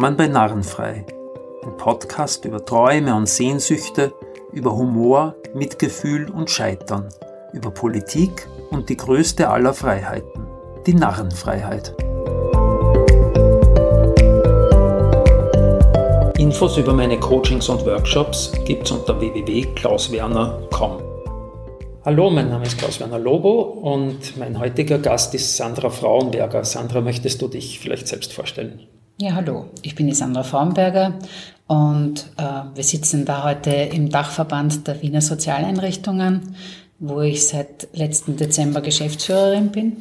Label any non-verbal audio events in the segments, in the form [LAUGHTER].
Willkommen bei Narrenfrei, ein Podcast über Träume und Sehnsüchte, über Humor, Mitgefühl und Scheitern, über Politik und die größte aller Freiheiten, die Narrenfreiheit. Infos über meine Coachings und Workshops gibt's unter www.klauswerner.com. Hallo, mein Name ist Klaus-Werner Lobo und mein heutiger Gast ist Sandra Frauenberger. Sandra, möchtest du dich vielleicht selbst vorstellen? Ja, hallo, ich bin die Sandra Frauenberger und äh, wir sitzen da heute im Dachverband der Wiener Sozialeinrichtungen, wo ich seit letzten Dezember Geschäftsführerin bin.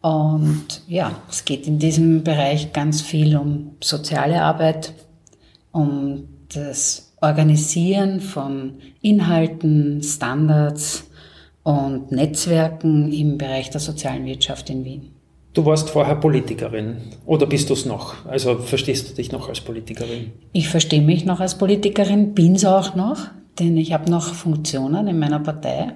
Und ja, es geht in diesem Bereich ganz viel um soziale Arbeit, um das Organisieren von Inhalten, Standards und Netzwerken im Bereich der sozialen Wirtschaft in Wien. Du warst vorher Politikerin oder bist du es noch? Also verstehst du dich noch als Politikerin? Ich verstehe mich noch als Politikerin, bin es auch noch, denn ich habe noch Funktionen in meiner Partei.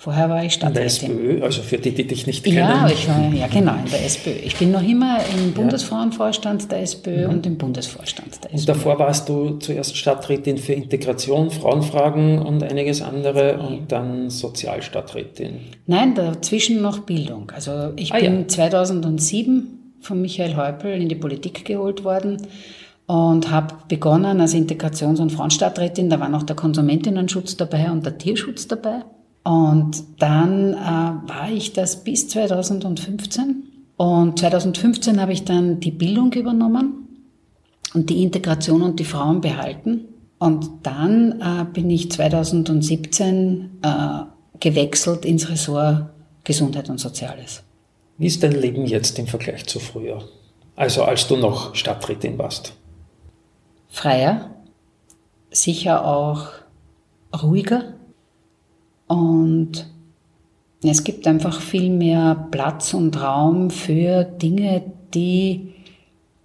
Vorher war ich Stadträtin. In der SPÖ, also für die, die dich nicht kennen. Ja, ich war, ja genau, in der SPÖ. Ich bin noch immer im Bundesfrauenvorstand der SPÖ mhm. und im Bundesvorstand der SPÖ. Und davor warst du zuerst Stadträtin für Integration, Frauenfragen und einiges andere ja. und dann Sozialstadträtin. Nein, dazwischen noch Bildung. Also ich ah, bin ja. 2007 von Michael Häupl in die Politik geholt worden und habe begonnen als Integrations- und Frauenstadträtin. Da war noch der Konsumentinnenschutz dabei und der Tierschutz dabei. Und dann äh, war ich das bis 2015. Und 2015 habe ich dann die Bildung übernommen und die Integration und die Frauen behalten. Und dann äh, bin ich 2017 äh, gewechselt ins Ressort Gesundheit und Soziales. Wie ist dein Leben jetzt im Vergleich zu früher? Also als du noch Stadträtin warst? Freier, sicher auch ruhiger und es gibt einfach viel mehr Platz und Raum für Dinge, die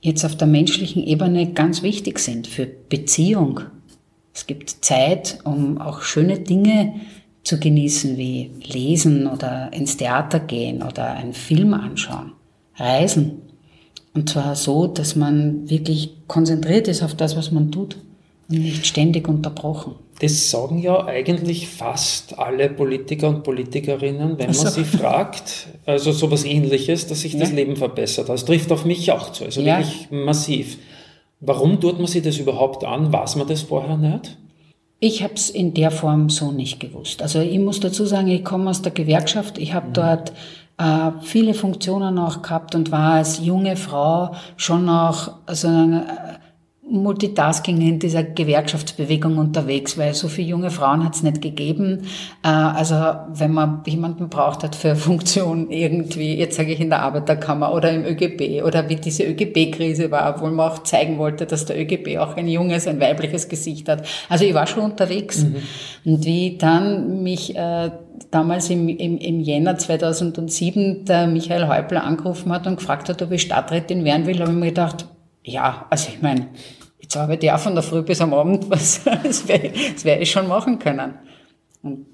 jetzt auf der menschlichen Ebene ganz wichtig sind, für Beziehung. Es gibt Zeit, um auch schöne Dinge zu genießen, wie lesen oder ins Theater gehen oder einen Film anschauen, reisen. Und zwar so, dass man wirklich konzentriert ist auf das, was man tut und nicht ständig unterbrochen. Das sagen ja eigentlich fast alle Politiker und Politikerinnen, wenn man sie fragt. Also sowas ähnliches, dass sich ja. das Leben verbessert. Das trifft auf mich auch zu, also ja. wirklich massiv. Warum tut man sich das überhaupt an? Weiß man das vorher nicht? Ich habe es in der Form so nicht gewusst. Also ich muss dazu sagen, ich komme aus der Gewerkschaft. Ich habe mhm. dort äh, viele Funktionen auch gehabt und war als junge Frau schon auch also, äh, Multitasking in dieser Gewerkschaftsbewegung unterwegs, weil so viele junge Frauen hat es nicht gegeben. Äh, also wenn man jemanden braucht hat für eine [LAUGHS] Funktion irgendwie, jetzt sage ich in der Arbeiterkammer oder im ÖGB oder wie diese ÖGB-Krise war, obwohl man auch zeigen wollte, dass der ÖGB auch ein junges, ein weibliches Gesicht hat. Also ich war schon unterwegs. Mhm. Und wie dann mich äh, damals im, im, im Jänner 2007 der Michael Häupler angerufen hat und gefragt hat, ob ich Stadträtin werden will, habe ich mir gedacht, ja, also ich meine, jetzt arbeite ich auch von der Früh bis am Abend, [LAUGHS] was, das werde werde ich schon machen können. Und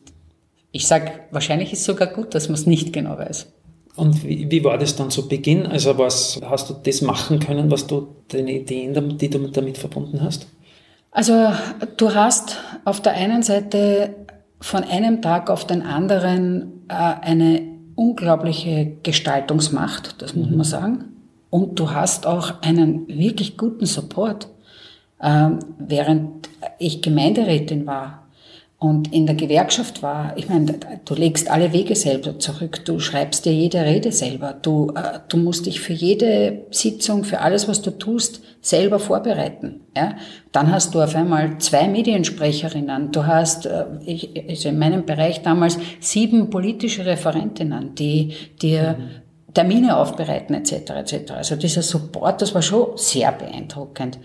ich sage, wahrscheinlich ist es sogar gut, dass man es nicht genau weiß. Und wie, wie, war das dann zu Beginn? Also was hast du das machen können, was du deine Ideen, die du damit verbunden hast? Also du hast auf der einen Seite von einem Tag auf den anderen äh, eine unglaubliche Gestaltungsmacht, das muss mhm. man sagen. Und du hast auch einen wirklich guten Support. Ähm, während ich Gemeinderätin war und in der Gewerkschaft war, ich meine, du legst alle Wege selber zurück, du schreibst dir jede Rede selber, du, äh, du musst dich für jede Sitzung, für alles, was du tust, selber vorbereiten. Ja? Dann hast du auf einmal zwei Mediensprecherinnen, du hast, äh, ich, also in meinem Bereich damals, sieben politische Referentinnen, die dir mhm Termine aufbereiten etc. etc. Also dieser Support, das war schon sehr beeindruckend.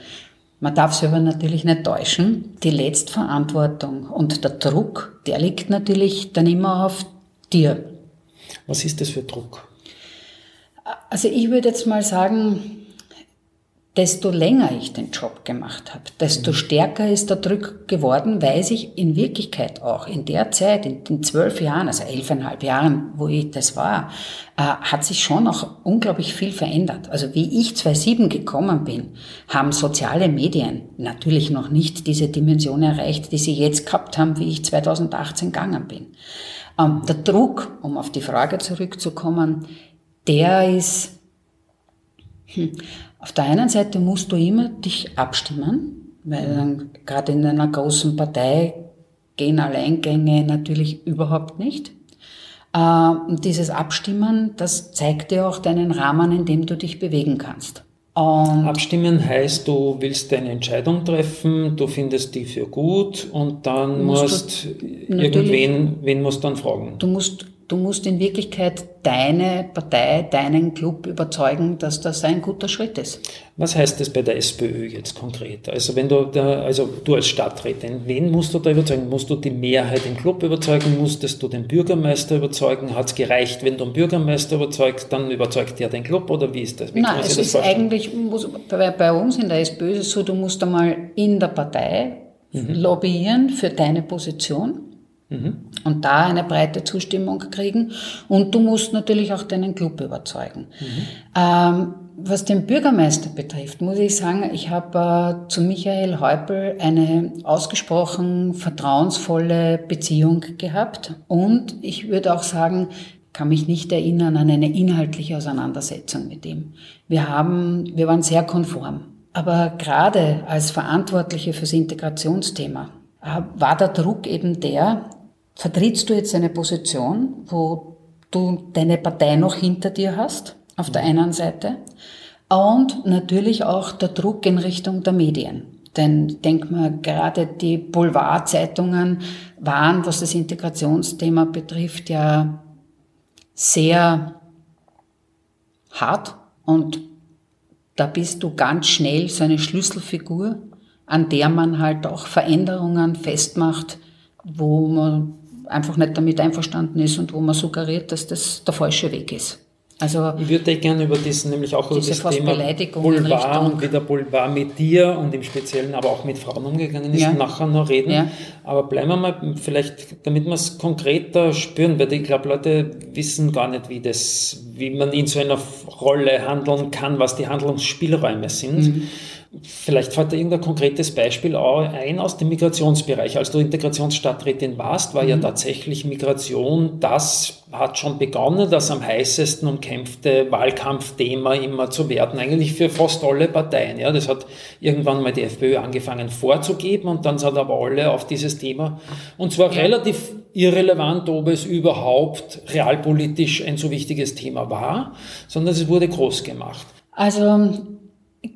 Man darf sich aber natürlich nicht täuschen. Die Letztverantwortung und der Druck, der liegt natürlich dann immer auf dir. Was ist das für Druck? Also ich würde jetzt mal sagen, desto länger ich den Job gemacht habe, desto mhm. stärker ist der Druck geworden, weil sich in Wirklichkeit auch in der Zeit, in den zwölf Jahren, also elfeinhalb Jahren, wo ich das war, äh, hat sich schon auch unglaublich viel verändert. Also wie ich 2007 gekommen bin, haben soziale Medien natürlich noch nicht diese Dimension erreicht, die sie jetzt gehabt haben, wie ich 2018 gegangen bin. Ähm, der Druck, um auf die Frage zurückzukommen, der ist, hm, auf der einen Seite musst du immer dich abstimmen, weil dann gerade in einer großen Partei gehen Alleingänge natürlich überhaupt nicht. Äh, und dieses Abstimmen, das zeigt dir auch deinen Rahmen, in dem du dich bewegen kannst. Und Abstimmen heißt, du willst eine Entscheidung treffen, du findest die für gut und dann musst, musst irgendwen, wen musst dann fragen? Du musst Du musst in Wirklichkeit deine Partei, deinen Club überzeugen, dass das ein guter Schritt ist. Was heißt das bei der SPÖ jetzt konkret? Also wenn du da, also du als Stadträtin, wen musst du da überzeugen? Musst du die Mehrheit im Club überzeugen? Musstest du den Bürgermeister überzeugen? Hat es gereicht, wenn du den Bürgermeister überzeugst, dann überzeugt der den Club oder wie ist das? Wie Nein, es ist vorstellen? eigentlich, muss, bei, bei, uns in der SPÖ ist es so, du musst einmal in der Partei mhm. lobbyieren für deine Position. Mhm. Und da eine breite Zustimmung kriegen. Und du musst natürlich auch deinen Club überzeugen. Mhm. Ähm, was den Bürgermeister betrifft, muss ich sagen, ich habe äh, zu Michael Häupl eine ausgesprochen vertrauensvolle Beziehung gehabt. Und ich würde auch sagen, kann mich nicht erinnern an eine inhaltliche Auseinandersetzung mit ihm. Wir haben, wir waren sehr konform. Aber gerade als Verantwortliche fürs Integrationsthema war der Druck eben der, vertrittst du jetzt eine Position, wo du deine Partei noch hinter dir hast, auf der einen Seite, und natürlich auch der Druck in Richtung der Medien. Denn denk mal, gerade die Boulevardzeitungen waren, was das Integrationsthema betrifft, ja sehr hart und da bist du ganz schnell so eine Schlüsselfigur, an der man halt auch Veränderungen festmacht, wo man einfach nicht damit einverstanden ist und wo man suggeriert, dass das der falsche Weg ist. Also ich würde gerne über das nämlich auch über das Thema Boulevard und wie der Boulevard mit dir und im Speziellen aber auch mit Frauen umgegangen ist, ja. nachher noch reden. Ja. Aber bleiben wir mal vielleicht, damit wir es konkreter spüren, weil ich glaube, Leute wissen gar nicht, wie das, wie man in so einer Rolle handeln kann, was die Handlungsspielräume sind. Mhm. Vielleicht fällt da irgendein konkretes Beispiel ein aus dem Migrationsbereich. Als du Integrationsstadträtin warst, war mhm. ja tatsächlich Migration, das hat schon begonnen, das am heißesten umkämpfte Wahlkampfthema immer zu werden, eigentlich für fast alle Parteien. Ja, das hat irgendwann mal die FPÖ angefangen vorzugeben und dann sind aber alle auf dieses Thema, und zwar relativ irrelevant, ob es überhaupt realpolitisch ein so wichtiges Thema war, sondern es wurde groß gemacht. Also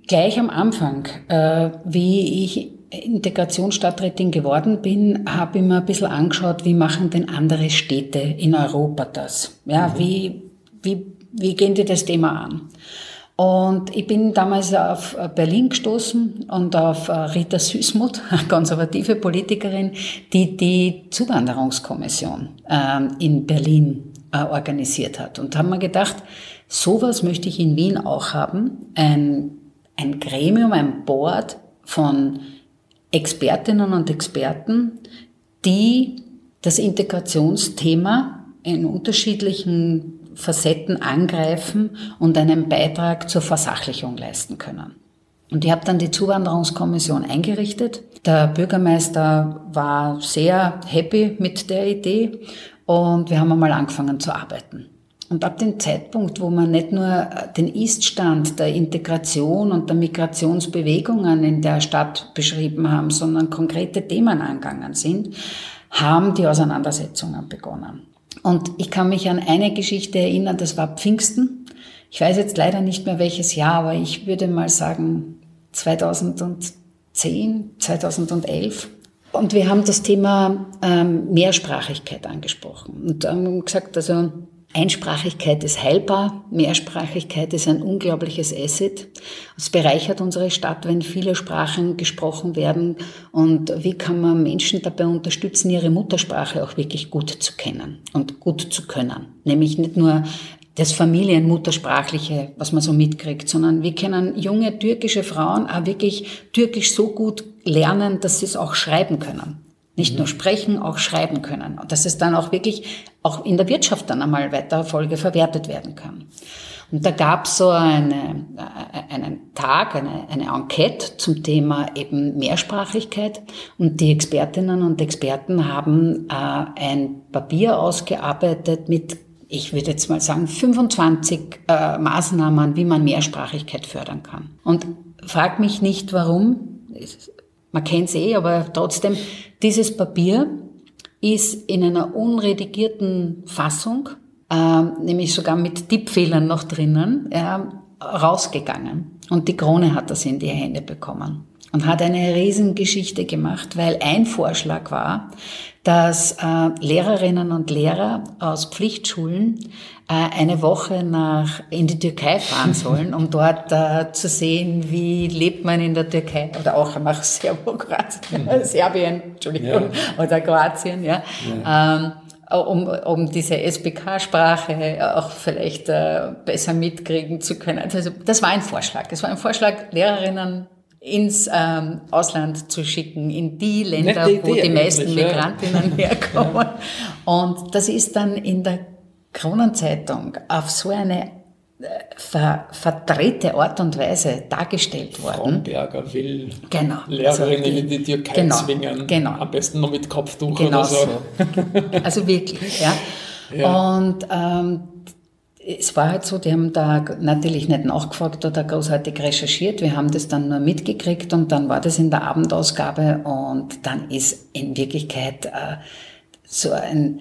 Gleich am Anfang, äh, wie ich Integrationsstadträtin geworden bin, habe ich mir ein bisschen angeschaut, wie machen denn andere Städte in Europa das? Ja, mhm. wie, wie, wie gehen die das Thema an? Und ich bin damals auf Berlin gestoßen und auf Rita Süßmuth, [LAUGHS] eine konservative Politikerin, die die Zuwanderungskommission ähm, in Berlin äh, organisiert hat. Und haben mir gedacht, sowas möchte ich in Wien auch haben. Ein ein Gremium, ein Board von Expertinnen und Experten, die das Integrationsthema in unterschiedlichen Facetten angreifen und einen Beitrag zur Versachlichung leisten können. Und ich habe dann die Zuwanderungskommission eingerichtet. Der Bürgermeister war sehr happy mit der Idee und wir haben einmal angefangen zu arbeiten. Und ab dem Zeitpunkt, wo man nicht nur äh, den Iststand der Integration und der Migrationsbewegungen in der Stadt beschrieben haben, sondern konkrete Themen angegangen sind, haben die Auseinandersetzungen begonnen. Und ich kann mich an eine Geschichte erinnern, das war Pfingsten. Ich weiß jetzt leider nicht mehr welches Jahr, aber ich würde mal sagen 2010, 2011. Und wir haben das Thema ähm, Mehrsprachigkeit angesprochen und haben gesagt, also Einsprachigkeit ist heilbar, Mehrsprachigkeit ist ein unglaubliches Asset. Es bereichert unsere Stadt, wenn viele Sprachen gesprochen werden. Und wie kann man Menschen dabei unterstützen, ihre Muttersprache auch wirklich gut zu kennen und gut zu können? Nämlich nicht nur das Familienmuttersprachliche, was man so mitkriegt, sondern wir können junge türkische Frauen auch wirklich Türkisch so gut lernen, dass sie es auch schreiben können. Nicht nur sprechen, auch schreiben können. Und dass es dann auch wirklich auch in der Wirtschaft dann einmal weiter Folge verwertet werden kann. Und da gab es so eine, äh, einen Tag, eine, eine Enquete zum Thema eben Mehrsprachigkeit. Und die Expertinnen und Experten haben äh, ein Papier ausgearbeitet mit, ich würde jetzt mal sagen, 25 äh, Maßnahmen, wie man Mehrsprachigkeit fördern kann. Und frag mich nicht, warum. Man kennt es eh, aber trotzdem, dieses Papier ist in einer unredigierten Fassung, äh, nämlich sogar mit Tippfehlern noch drinnen, äh, rausgegangen. Und die Krone hat das in die Hände bekommen und hat eine Riesengeschichte gemacht, weil ein Vorschlag war, dass äh, Lehrerinnen und Lehrer aus Pflichtschulen äh, eine Woche nach in die Türkei fahren [LAUGHS] sollen, um dort äh, zu sehen, wie lebt man in der Türkei oder auch nach Serbo-Kroatien, mhm. Serbien, Entschuldigung, ja. oder Kroatien, ja. ja. Ähm, um, um diese SBK-Sprache auch vielleicht äh, besser mitkriegen zu können. Also das war ein Vorschlag. Das war ein Vorschlag, Lehrerinnen ins ähm, Ausland zu schicken, in die Länder, wo die meisten Migrantinnen [LAUGHS] ja. herkommen. Und das ist dann in der Kronenzeitung auf so eine äh, ver, verdrehte Art und Weise dargestellt worden. Fromberger will genau, Lehrerinnen also die, in die Türkei genau, zwingen, genau. am besten noch mit Kopftuch genau oder so. so. Also wirklich, ja. [LAUGHS] ja. Und ähm, es war halt so, die haben da natürlich nicht nachgefragt oder großartig recherchiert. Wir haben das dann nur mitgekriegt und dann war das in der Abendausgabe und dann ist in Wirklichkeit äh, so ein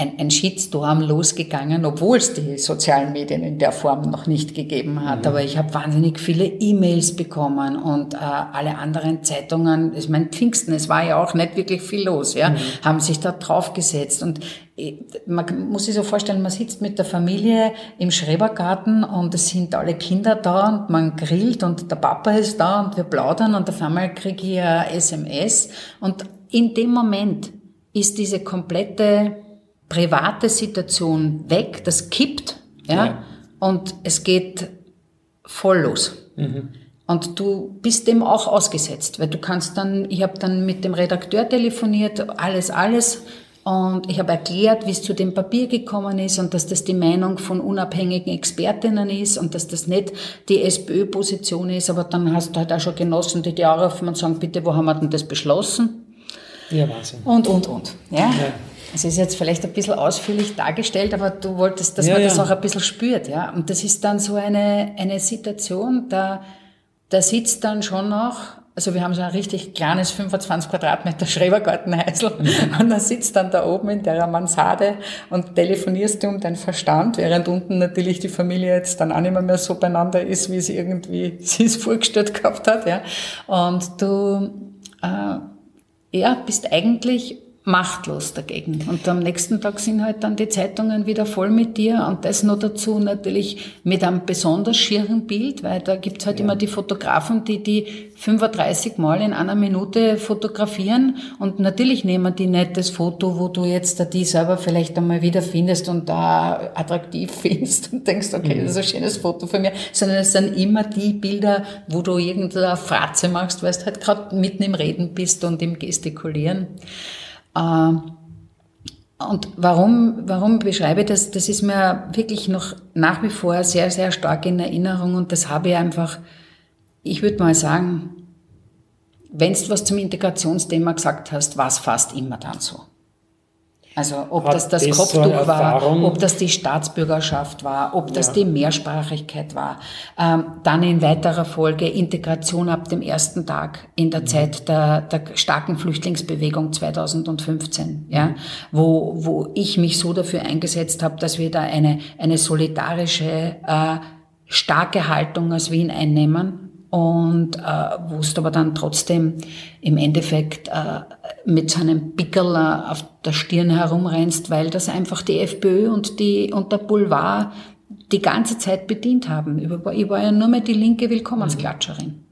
ein, ein Shitstorm losgegangen, obwohl es die sozialen Medien in der Form noch nicht gegeben hat. Mhm. Aber ich habe wahnsinnig viele E-Mails bekommen und äh, alle anderen Zeitungen, ich meine Pfingsten, es war ja auch nicht wirklich viel los, ja, mhm. haben sich da draufgesetzt. Und äh, man muss sich so vorstellen, man sitzt mit der Familie im Schrebergarten und es sind alle Kinder da und man grillt und der Papa ist da und wir plaudern und auf einmal kriege ich ein SMS und in dem Moment ist diese komplette private Situation weg, das kippt, ja, ja. und es geht voll los. Mhm. Und du bist dem auch ausgesetzt, weil du kannst dann, ich habe dann mit dem Redakteur telefoniert, alles, alles, und ich habe erklärt, wie es zu dem Papier gekommen ist und dass das die Meinung von unabhängigen Expertinnen ist und dass das nicht die SPÖ-Position ist. Aber dann hast du halt auch schon Genossen, die dir anrufen und sagen, bitte, wo haben wir denn das beschlossen? Ja, Wahnsinn. Und, und, und. Ja? ja. Es ist jetzt vielleicht ein bisschen ausführlich dargestellt, aber du wolltest, dass ja, man ja. das auch ein bisschen spürt, ja. Und das ist dann so eine, eine Situation, da, da sitzt dann schon noch, also wir haben so ein richtig kleines 25 Quadratmeter Schrebergartenhäusl mhm. und da sitzt dann da oben in der Mansarde und telefonierst du um deinen Verstand, während unten natürlich die Familie jetzt dann auch nicht mehr so beieinander ist, wie sie irgendwie [LAUGHS] sie es vorgestellt gehabt hat, ja. Und du, äh, ja, bist eigentlich machtlos dagegen. Und am nächsten Tag sind halt dann die Zeitungen wieder voll mit dir und das noch dazu natürlich mit einem besonders schieren Bild, weil da gibt's halt ja. immer die Fotografen, die die 35 Mal in einer Minute fotografieren und natürlich nehmen die nicht das Foto, wo du jetzt die selber vielleicht einmal wieder findest und da attraktiv [LAUGHS] findest und denkst, okay, mhm. das ist ein schönes Foto von mir, sondern es sind immer die Bilder, wo du irgendeine Fratze machst, weil du halt gerade mitten im Reden bist und im Gestikulieren. Äh, und warum, warum beschreibe ich das? Das ist mir wirklich noch nach wie vor sehr, sehr stark in Erinnerung und das habe ich einfach, ich würde mal sagen, wenn du was zum Integrationsthema gesagt hast, war es fast immer dann so. Also ob Hat das das, das Kopftuch so war, ob das die Staatsbürgerschaft war, ob das ja. die Mehrsprachigkeit war. Ähm, dann in weiterer Folge Integration ab dem ersten Tag in der mhm. Zeit der, der starken Flüchtlingsbewegung 2015, ja, mhm. wo, wo ich mich so dafür eingesetzt habe, dass wir da eine, eine solidarische, äh, starke Haltung als Wien einnehmen und äh, wo es aber dann trotzdem im Endeffekt äh, mit so einem Pickel äh, auf der Stirn herumrennst, weil das einfach die FPÖ und, die, und der Boulevard die ganze Zeit bedient haben. Ich war ja nur mehr die linke Willkommensklatscherin.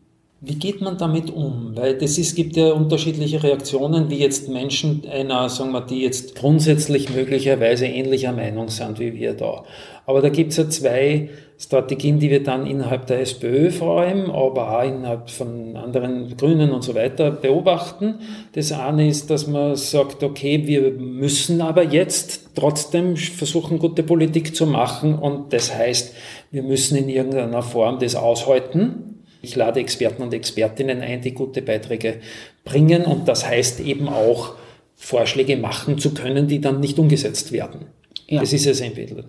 Wie geht man damit um? Weil das ist, gibt ja unterschiedliche Reaktionen, wie jetzt Menschen einer, sagen wir, die jetzt grundsätzlich möglicherweise ähnlicher Meinung sind wie wir da. Aber da gibt es ja zwei Strategien, die wir dann innerhalb der SPÖ vor allem, aber auch innerhalb von anderen Grünen und so weiter beobachten. Das eine ist, dass man sagt, okay, wir müssen aber jetzt trotzdem versuchen, gute Politik zu machen und das heißt, wir müssen in irgendeiner Form das aushalten ich lade Experten und Expertinnen ein, die gute Beiträge bringen und das heißt eben auch, Vorschläge machen zu können, die dann nicht umgesetzt werden. Ja. Das ist es entweder.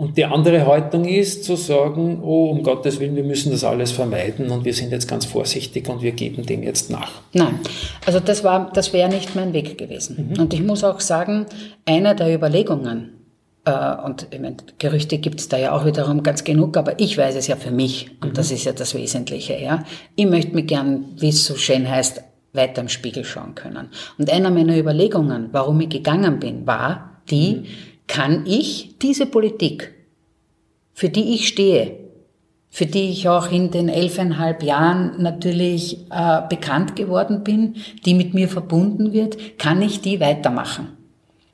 Und die andere Haltung ist zu sagen, oh, um Gottes Willen, wir müssen das alles vermeiden und wir sind jetzt ganz vorsichtig und wir geben dem jetzt nach. Nein, also das war, das wäre nicht mein Weg gewesen. Mhm. Und ich muss auch sagen, einer der Überlegungen, äh, und ich meine, Gerüchte gibt es da ja auch wiederum ganz genug, aber ich weiß es ja für mich und mhm. das ist ja das Wesentliche. Ja, ich möchte mir gern, wie es so schön heißt, weiter im Spiegel schauen können. Und einer meiner Überlegungen, warum ich gegangen bin, war die: mhm. Kann ich diese Politik, für die ich stehe, für die ich auch in den elfeinhalb Jahren natürlich äh, bekannt geworden bin, die mit mir verbunden wird, kann ich die weitermachen?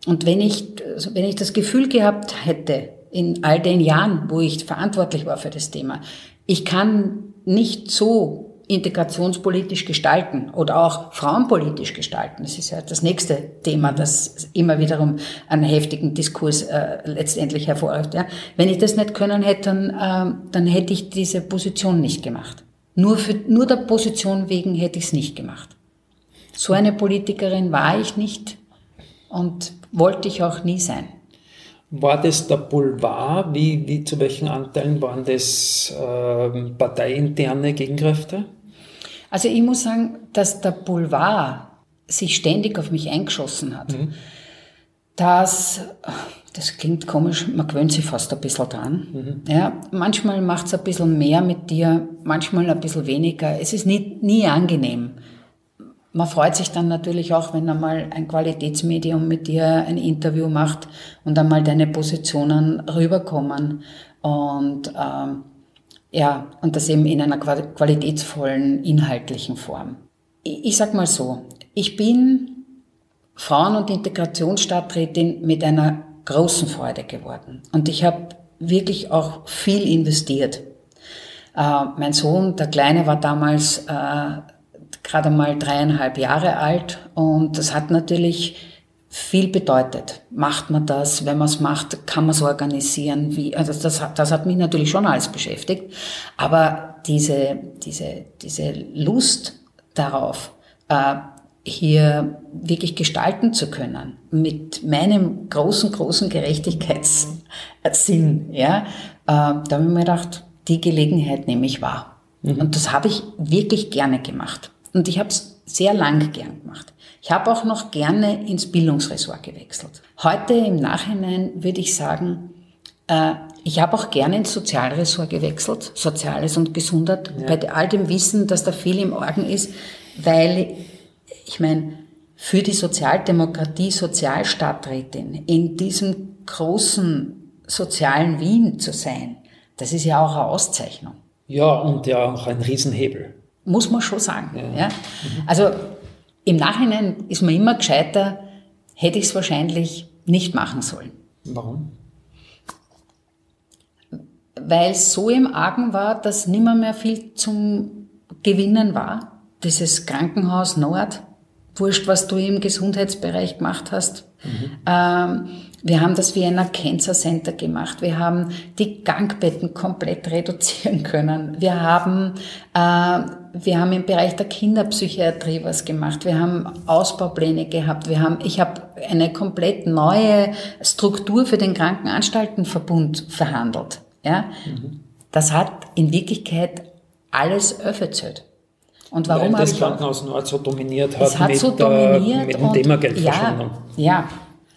Und wenn ich, wenn ich das Gefühl gehabt hätte, in all den Jahren, wo ich verantwortlich war für das Thema, ich kann nicht so integrationspolitisch gestalten oder auch frauenpolitisch gestalten. Das ist ja das nächste Thema, das immer wiederum einen heftigen Diskurs äh, letztendlich hervorruft. Ja. Wenn ich das nicht können hätte, dann, äh, dann hätte ich diese Position nicht gemacht. Nur, für, nur der Position wegen hätte ich es nicht gemacht. So eine Politikerin war ich nicht und wollte ich auch nie sein. War das der Boulevard? Wie, wie zu welchen Anteilen waren das äh, parteiinterne Gegenkräfte? Also ich muss sagen, dass der Boulevard sich ständig auf mich eingeschossen hat. Mhm. Das, das klingt komisch, man gewöhnt sich fast ein bisschen dran. Mhm. Ja, manchmal macht es ein bisschen mehr mit dir, manchmal ein bisschen weniger. Es ist nie, nie angenehm man freut sich dann natürlich auch, wenn einmal ein Qualitätsmedium mit dir ein Interview macht und einmal deine Positionen rüberkommen und ähm, ja, und das eben in einer qualitätsvollen, inhaltlichen Form. Ich, sag mal so, ich bin Frauen- und Integrationsstadträtin mit einer großen Freude geworden. Und ich habe wirklich auch viel investiert. Äh, mein Sohn, der Kleine, war damals äh, gerade mal dreieinhalb Jahre alt und das hat natürlich viel bedeutet. Macht man das? Wenn man es macht, kann man es organisieren? Wie? Also das, das hat mich natürlich schon alles beschäftigt. Aber diese, diese, diese Lust darauf, äh, hier wirklich gestalten zu können, mit meinem großen, großen Gerechtigkeitssinn, ja, äh, da habe ich mir gedacht, die Gelegenheit nehme ich wahr. Mhm. Und das habe ich wirklich gerne gemacht. Und ich habe es sehr lang gern gemacht. Ich habe auch noch gerne ins Bildungsressort gewechselt. Heute im Nachhinein würde ich sagen, äh, ich habe auch gerne ins Sozialressort gewechselt, Soziales und Gesundheit, ja. bei all dem Wissen, dass da viel im Orgen ist, weil ich meine, für die Sozialdemokratie Sozialstadträtin in diesem großen sozialen Wien zu sein, das ist ja auch eine Auszeichnung. Ja, und ja auch ein Riesenhebel muss man schon sagen. Ja. ja. Also im Nachhinein ist man immer gescheiter, hätte ich es wahrscheinlich nicht machen sollen. Warum? Weil es so im Argen war, dass nimmer mehr viel zum Gewinnen war. Dieses Krankenhaus Nord, wurscht, was du im Gesundheitsbereich gemacht hast. Mhm. Ähm, wir haben das Vienna Cancer Center gemacht. Wir haben die Gangbetten komplett reduzieren können. Wir haben, äh, wir haben im Bereich der Kinderpsychiatrie was gemacht. Wir haben Ausbaupläne gehabt. Wir haben, ich habe eine komplett neue Struktur für den Krankenanstaltenverbund verhandelt. Ja? Mhm. Das hat in Wirklichkeit alles öffnet. Und warum Weil das Krankenhaus Nord so dominiert hat, es hat mit, so dominiert äh, mit dem Thema Geldverschwendung. Ja, ja,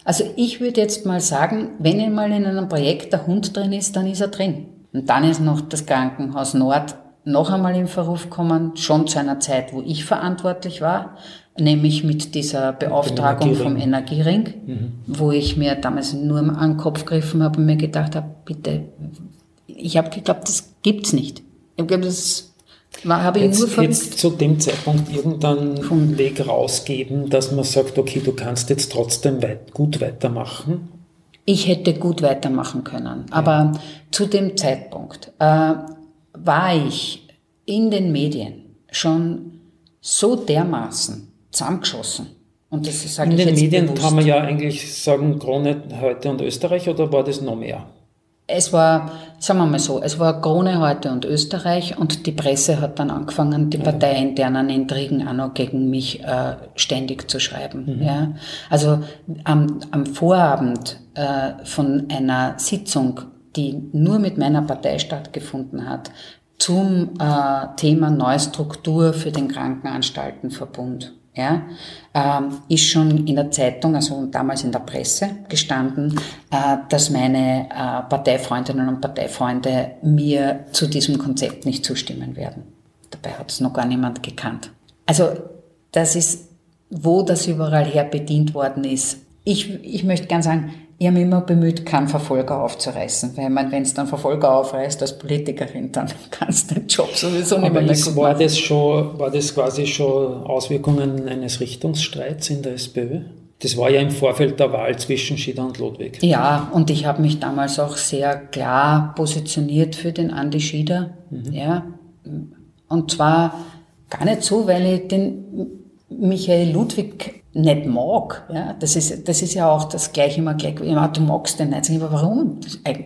also ich würde jetzt mal sagen, wenn einmal in einem Projekt der Hund drin ist, dann ist er drin. Und dann ist noch das Krankenhaus Nord noch einmal in Verruf gekommen, schon zu einer Zeit, wo ich verantwortlich war, nämlich mit dieser Beauftragung vom Energiering, mhm. wo ich mir damals nur an den Kopf gegriffen habe und mir gedacht habe, bitte, ich habe geglaubt, das gibt's nicht. Ich habe das War, habe ich jetzt, nur jetzt zu dem Zeitpunkt irgendeinen Weg rausgeben, dass man sagt, okay, du kannst jetzt trotzdem weit, gut weitermachen? Ich hätte gut weitermachen können, aber ja. zu dem Zeitpunkt äh, war ich in den Medien schon so dermaßen zusammengeschossen. Und das sage In den Medien bewusst. kann man ja eigentlich sagen, Krone heute und Österreich oder war das noch mehr? Es war, sagen wir mal so, es war Krone heute und Österreich und die Presse hat dann angefangen, die ja. parteiinternen Intrigen auch noch gegen mich äh, ständig zu schreiben. Mhm. Ja. Also am, am Vorabend äh, von einer Sitzung, die nur mit meiner Partei stattgefunden hat, zum äh, Thema Neustruktur für den Krankenanstaltenverbund ja, ähm, ist schon in der Zeitung, also damals in der Presse gestanden, äh, dass meine äh, Parteifreundinnen und Parteifreunde mir zu diesem Konzept nicht zustimmen werden. Dabei hat es noch gar niemand gekannt. Also das ist, wo das überall her bedient worden ist. Ich, ich möchte gern sagen, ich habe mich immer bemüht, keinen Verfolger aufzureißen, weil man, wenn es dann Verfolger aufreißt als Politikerin, dann [LAUGHS] kannst du den Job sowieso nicht mehr ist, war das schon, war das quasi schon Auswirkungen eines Richtungsstreits in der SPÖ? Das war ja im Vorfeld der Wahl zwischen Schieder und Ludwig. Ja, und ich habe mich damals auch sehr klar positioniert für den Andi Schieder. Mhm. Ja, und zwar gar nicht so, weil ich den Michael Ludwig nicht mag. Ja, das, ist, das ist ja auch das Gleiche immer gleich. Ja, du magst den nicht. Aber warum?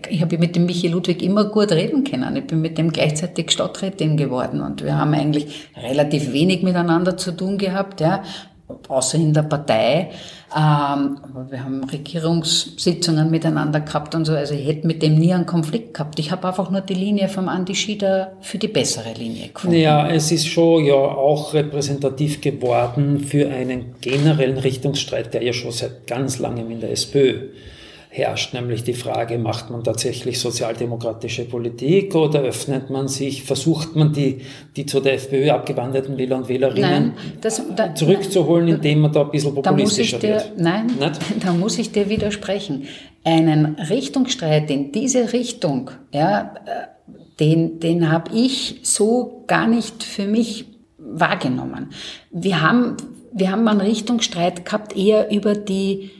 Ich habe mit dem Michi Ludwig immer gut reden können. Ich bin mit dem gleichzeitig Stadträtin geworden und wir haben eigentlich relativ wenig miteinander zu tun gehabt. Ja außer in der Partei. Ähm, aber wir haben Regierungssitzungen miteinander gehabt und so. Also ich hätte mit dem nie einen Konflikt gehabt. Ich habe einfach nur die Linie vom Andi Schieder für die bessere Linie gefunden. Ja, es ist schon ja auch repräsentativ geworden für einen generellen Richtungsstreit, der ja schon seit ganz langem in der SPÖ herrscht, nämlich die Frage, macht man tatsächlich sozialdemokratische Politik oder öffnet man sich, versucht man die, die zu der FPÖ abgewanderten Wähler und Wählerinnen nein, das, da, zurückzuholen, indem man da ein bisschen populistischer dir, wird? Nein, Nicht? [LAUGHS] da muss ich dir widersprechen. Einen Richtungsstreit in diese Richtung, ja, den, den habe ich so gar nicht für mich wahrgenommen. Wir haben, wir haben einen Richtungsstreit gehabt eher über die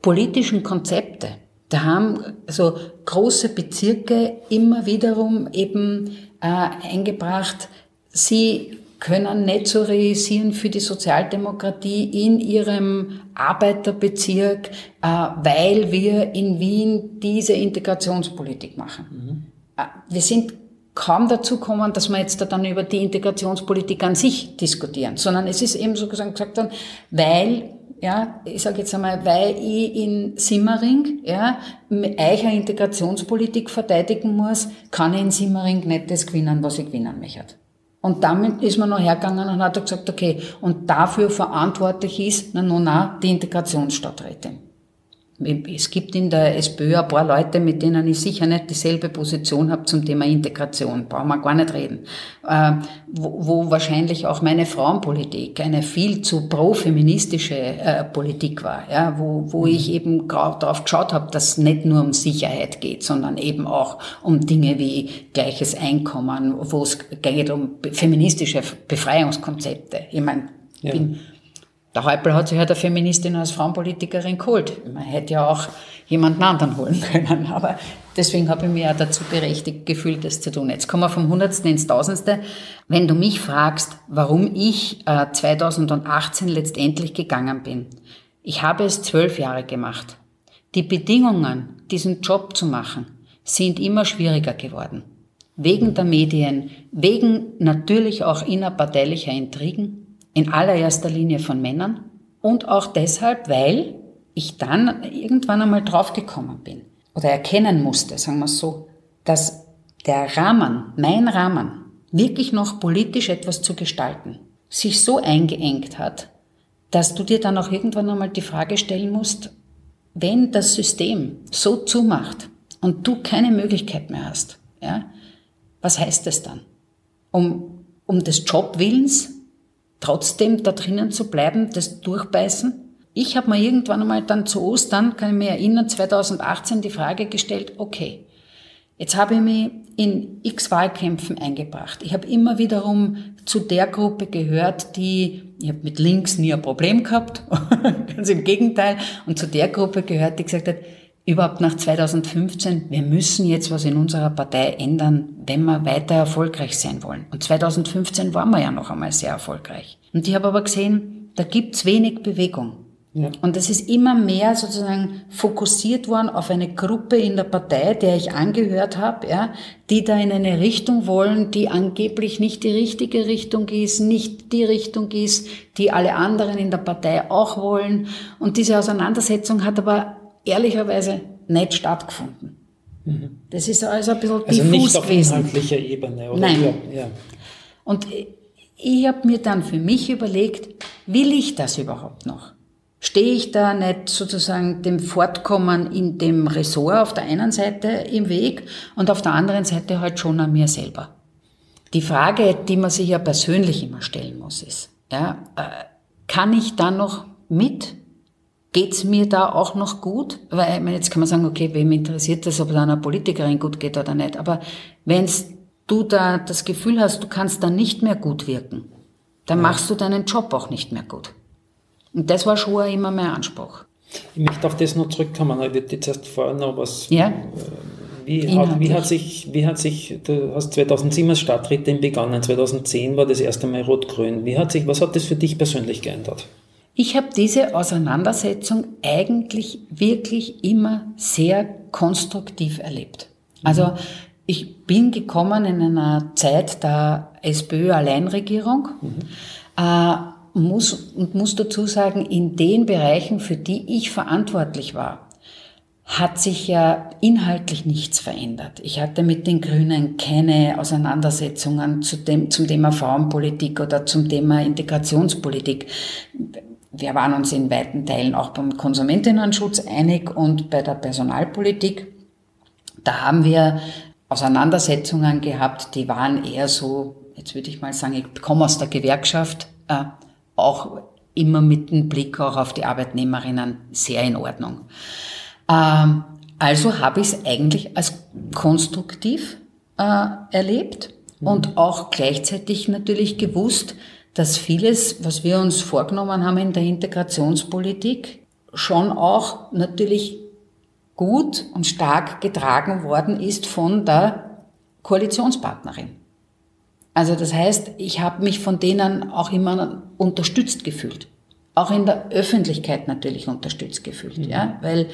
politischen Konzepte. Da haben so große Bezirke immer wiederum eben äh, eingebracht, sie können nicht so realisieren für die Sozialdemokratie in ihrem Arbeiterbezirk, äh, weil wir in Wien diese Integrationspolitik machen. Mhm. Äh, wir sind kaum dazu kommen, dass wir jetzt da dann über die Integrationspolitik an sich diskutieren, sondern es ist eben so gesagt worden, weil ja, ich sage jetzt einmal, weil ich in Simmering ja, eicher Integrationspolitik verteidigen muss, kann ich in Simmering nicht das gewinnen, was ich gewinnen möchte. Und damit ist man noch hergegangen und hat gesagt, okay, und dafür verantwortlich ist, na, na, na, die Integrationsstadträtin. Es gibt in der SPÖ ein paar Leute, mit denen ich sicher nicht dieselbe Position habe zum Thema Integration. Brauchen wir gar nicht reden. Äh, wo, wo wahrscheinlich auch meine Frauenpolitik eine viel zu pro-feministische äh, Politik war. Ja, wo, wo mhm. ich eben darauf geschaut habe, dass es nicht nur um Sicherheit geht, sondern eben auch um Dinge wie gleiches Einkommen, wo es geht um feministische Befreiungskonzepte. Ich meine, ja. bin der Häupl hat sich halt eine Feministin als Frauenpolitikerin geholt. Man hätte ja auch jemanden anderen holen [LAUGHS] können. Aber deswegen habe ich mich auch dazu berechtigt gefühlt, das zu tun. Jetzt kommen wir vom Hundertsten ins Tausendste. Wenn du mich fragst, warum ich äh, 2018 letztendlich gegangen bin. Ich habe es zwölf Jahre gemacht. Die Bedingungen, diesen Job zu machen, sind immer schwieriger geworden. Wegen der Medien, wegen natürlich auch innerparteilicher Intrigen in allererster Linie von Männern und auch deshalb, weil ich dann irgendwann einmal draufgekommen bin oder erkennen musste, sagen wir es so, dass der Rahmen, mein Rahmen, wirklich noch politisch etwas zu gestalten, sich so eingeengt hat, dass du dir dann auch irgendwann einmal die Frage stellen musst, wenn das System so zumacht und du keine Möglichkeit mehr hast, ja, was heißt das dann? Um, um des Jobwillens trotzdem da drinnen zu bleiben, das durchbeißen. Ich habe mir irgendwann einmal dann zu Ostern, kann ich mich erinnern, 2018 die Frage gestellt, okay, Jetzt habe ich mich in x Wahlkämpfen eingebracht. Ich habe immer wiederum zu der Gruppe gehört, die, ich habe mit links nie ein Problem gehabt, [LAUGHS] ganz im Gegenteil, und zu der Gruppe gehört, die gesagt hat, überhaupt nach 2015, wir müssen jetzt was in unserer Partei ändern, wenn wir weiter erfolgreich sein wollen. Und 2015 waren wir ja noch einmal sehr erfolgreich. Und ich habe aber gesehen, da gibt's wenig Bewegung. Ja. Und es ist immer mehr sozusagen fokussiert worden auf eine Gruppe in der Partei, der ich angehört habe, ja, die da in eine Richtung wollen, die angeblich nicht die richtige Richtung ist, nicht die Richtung ist, die alle anderen in der Partei auch wollen. Und diese Auseinandersetzung hat aber ehrlicherweise nicht stattgefunden. Mhm. Das ist also ein bisschen also diffus nicht auf gewesen. inhaltlicher Ebene, oder? Nein. Ja. Und ich habe mir dann für mich überlegt, will ich das überhaupt noch? Stehe ich da nicht sozusagen dem Fortkommen in dem Ressort auf der einen Seite im Weg und auf der anderen Seite halt schon an mir selber? Die Frage, die man sich ja persönlich immer stellen muss, ist, ja, äh, kann ich da noch mit? Geht's mir da auch noch gut? Weil, ich meine, jetzt kann man sagen, okay, wem interessiert das, ob es einer Politikerin gut geht oder nicht. Aber wenn du da das Gefühl hast, du kannst da nicht mehr gut wirken, dann ja. machst du deinen Job auch nicht mehr gut. Und das war schon immer mein Anspruch. Ich möchte auf das noch zurückkommen. Ich würde jetzt erst vorher noch was. Ja. Äh, wie hat, wie hat, sich, wie hat sich, du hast 2007 als Stadträtin begonnen, 2010 war das erste Mal Rot-Grün. Wie hat sich, was hat das für dich persönlich geändert? Ich habe diese Auseinandersetzung eigentlich wirklich immer sehr konstruktiv erlebt. Also ich bin gekommen in einer Zeit der SPÖ-Alleinregierung mhm. äh, muss, und muss dazu sagen, in den Bereichen, für die ich verantwortlich war, hat sich ja inhaltlich nichts verändert. Ich hatte mit den Grünen keine Auseinandersetzungen zu dem, zum Thema Frauenpolitik oder zum Thema Integrationspolitik wir waren uns in weiten Teilen auch beim Konsumentinnenschutz einig und bei der Personalpolitik. Da haben wir Auseinandersetzungen gehabt, die waren eher so, jetzt würde ich mal sagen, ich komme aus der Gewerkschaft, äh, auch immer mit dem Blick auch auf die Arbeitnehmerinnen sehr in Ordnung. Ähm, also habe ich es eigentlich als konstruktiv äh, erlebt und auch gleichzeitig natürlich gewusst, dass vieles, was wir uns vorgenommen haben in der Integrationspolitik, schon auch natürlich gut und stark getragen worden ist von der Koalitionspartnerin. Also das heißt, ich habe mich von denen auch immer unterstützt gefühlt. Auch in der Öffentlichkeit natürlich unterstützt gefühlt, mhm. ja, weil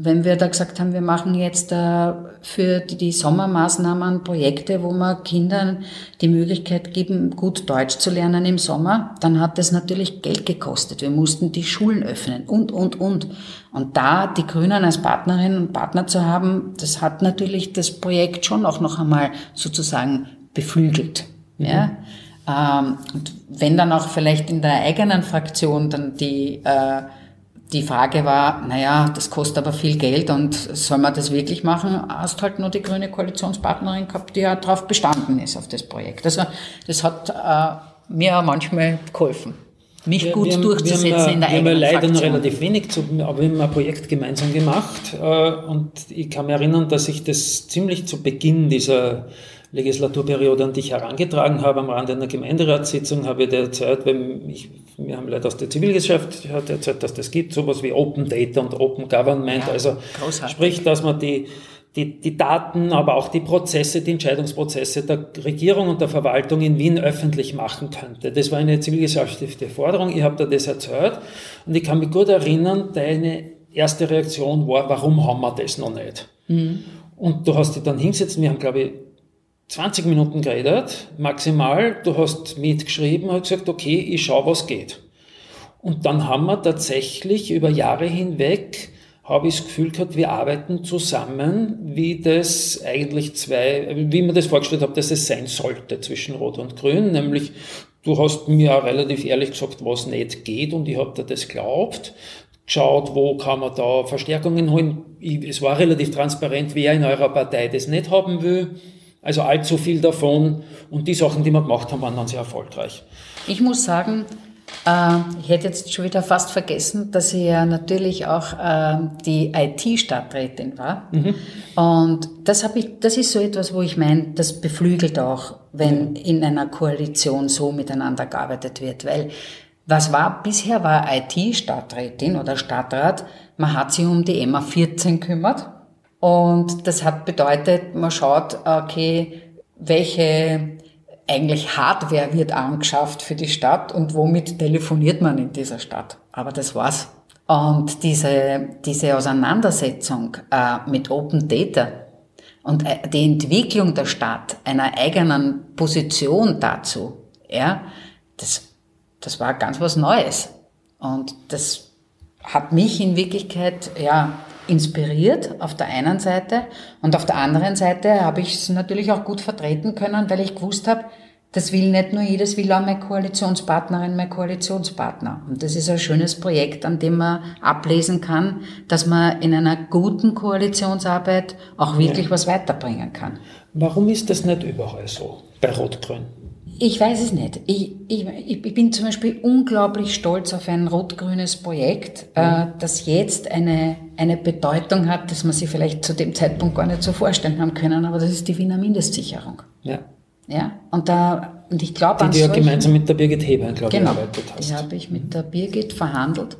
wenn wir da gesagt haben, wir machen jetzt äh, für die Sommermaßnahmen Projekte, wo wir Kindern die Möglichkeit geben, gut Deutsch zu lernen im Sommer, dann hat das natürlich Geld gekostet. Wir mussten die Schulen öffnen und, und, und. Und da die Grünen als Partnerin und Partner zu haben, das hat natürlich das Projekt schon auch noch einmal sozusagen beflügelt. Mhm. Ja? Ähm, und wenn dann auch vielleicht in der eigenen Fraktion dann die äh, die Frage war, naja, das kostet aber viel Geld und soll man das wirklich machen? Hast halt nur die grüne Koalitionspartnerin gehabt, die ja darauf bestanden ist, auf das Projekt. Also das hat äh, mir manchmal geholfen, mich wir, gut wir durchzusetzen haben, in der wir eigenen haben leider noch relativ wenig, zu, aber wir haben ein Projekt gemeinsam gemacht äh, und ich kann mich erinnern, dass ich das ziemlich zu Beginn dieser Legislaturperiode an dich herangetragen habe. Am Rande einer Gemeinderatssitzung habe ich dir erzählt, weil ich, wir haben Leute aus der Zivilgesellschaft hat erzählt, dass das gibt, sowas wie Open Data und Open Government. Ja, also großartig. sprich, dass man die, die, die Daten, aber auch die Prozesse, die Entscheidungsprozesse der Regierung und der Verwaltung in Wien öffentlich machen könnte. Das war eine zivilgesellschaftliche Forderung. Ich habe dir das erzählt und ich kann mich gut erinnern, deine erste Reaktion war, warum haben wir das noch nicht? Mhm. Und du hast dich dann hingesetzt, wir haben, glaube ich, 20 Minuten geredet, maximal. Du hast mitgeschrieben und gesagt, okay, ich schau, was geht. Und dann haben wir tatsächlich über Jahre hinweg, habe ich das Gefühl gehabt, wir arbeiten zusammen, wie das eigentlich zwei, wie man das vorgestellt hat, dass es sein sollte zwischen Rot und Grün. Nämlich, du hast mir auch relativ ehrlich gesagt, was nicht geht und ich habe dir das glaubt geschaut, wo kann man da Verstärkungen holen. Es war relativ transparent, wer in eurer Partei das nicht haben will. Also allzu viel davon und die Sachen, die wir gemacht haben, waren dann sehr erfolgreich. Ich muss sagen, Äh, ich hätte jetzt schon wieder fast vergessen, dass ich ja natürlich auch äh, die IT-Stadträtin war. Mhm. Und das, habe ich, das ist so etwas, wo ich meine, das beflügelt auch, wenn in einer Koalition so miteinander gearbeitet wird. Weil was war, bisher war IT-Stadträtin oder Stadtrat, man hat sich um die MA 14 kümmert. Und das hat bedeutet, man schaut, okay, welche eigentlich Hardware wird angeschafft für die Stadt und womit telefoniert man in dieser Stadt. Aber das war's. Und diese, diese Auseinandersetzung äh, mit Open Data und äh, die Entwicklung der Stadt, einer eigenen Position dazu, ja, das, das war ganz was Neues. Und das hat mich in Wirklichkeit, ja, inspiriert auf der einen Seite und auf der anderen Seite habe ich es natürlich auch gut vertreten können, weil ich gewusst habe, das will nicht nur jedes, will auch meine Koalitionspartnerin, mein Koalitionspartner. Und das ist ein schönes Projekt, an dem man ablesen kann, dass man in einer guten Koalitionsarbeit auch wirklich ja. was weiterbringen kann. Warum ist das nicht überall so bei Rot-Grün? Ich weiß es nicht. Ich, ich, ich bin zum Beispiel unglaublich stolz auf ein rot-grünes Projekt, äh, das jetzt eine, eine Bedeutung hat, dass man sich vielleicht zu dem Zeitpunkt gar nicht so vorstellen haben können, aber das ist die Wiener Mindestsicherung. Ja. Ja, und da, und ich glaube Die du ja gemeinsam mit der Birgit Heber, glaube genau, ich, gearbeitet hast. Die habe ich mit der Birgit verhandelt.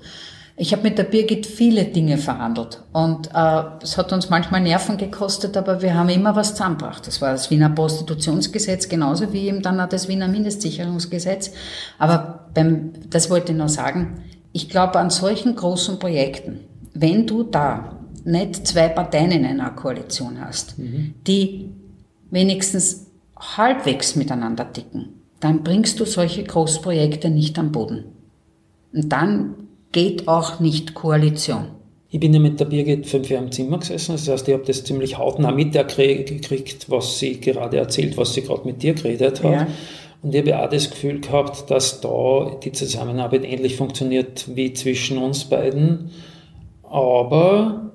Ich habe mit der Birgit viele Dinge verhandelt und äh, es hat uns manchmal Nerven gekostet, aber wir haben immer was zusammengebracht. Das war das Wiener Prostitutionsgesetz genauso wie eben dann auch das Wiener Mindestsicherungsgesetz. Aber beim, das wollte ich noch sagen, ich glaube an solchen großen Projekten, wenn du da nicht zwei Parteien in einer Koalition hast, mhm. die wenigstens halbwegs miteinander ticken, dann bringst du solche Großprojekte nicht am Boden. Und dann geht auch nicht Koalition. Ich bin ja mit der Birgit fünf Jahre im Zimmer gesessen, das heißt, ich habe das ziemlich hautnah mitgekriegt, was sie gerade erzählt, was sie gerade mit dir geredet hat. Ja. Und ich habe auch das Gefühl gehabt, dass da die Zusammenarbeit ähnlich funktioniert wie zwischen uns beiden. Aber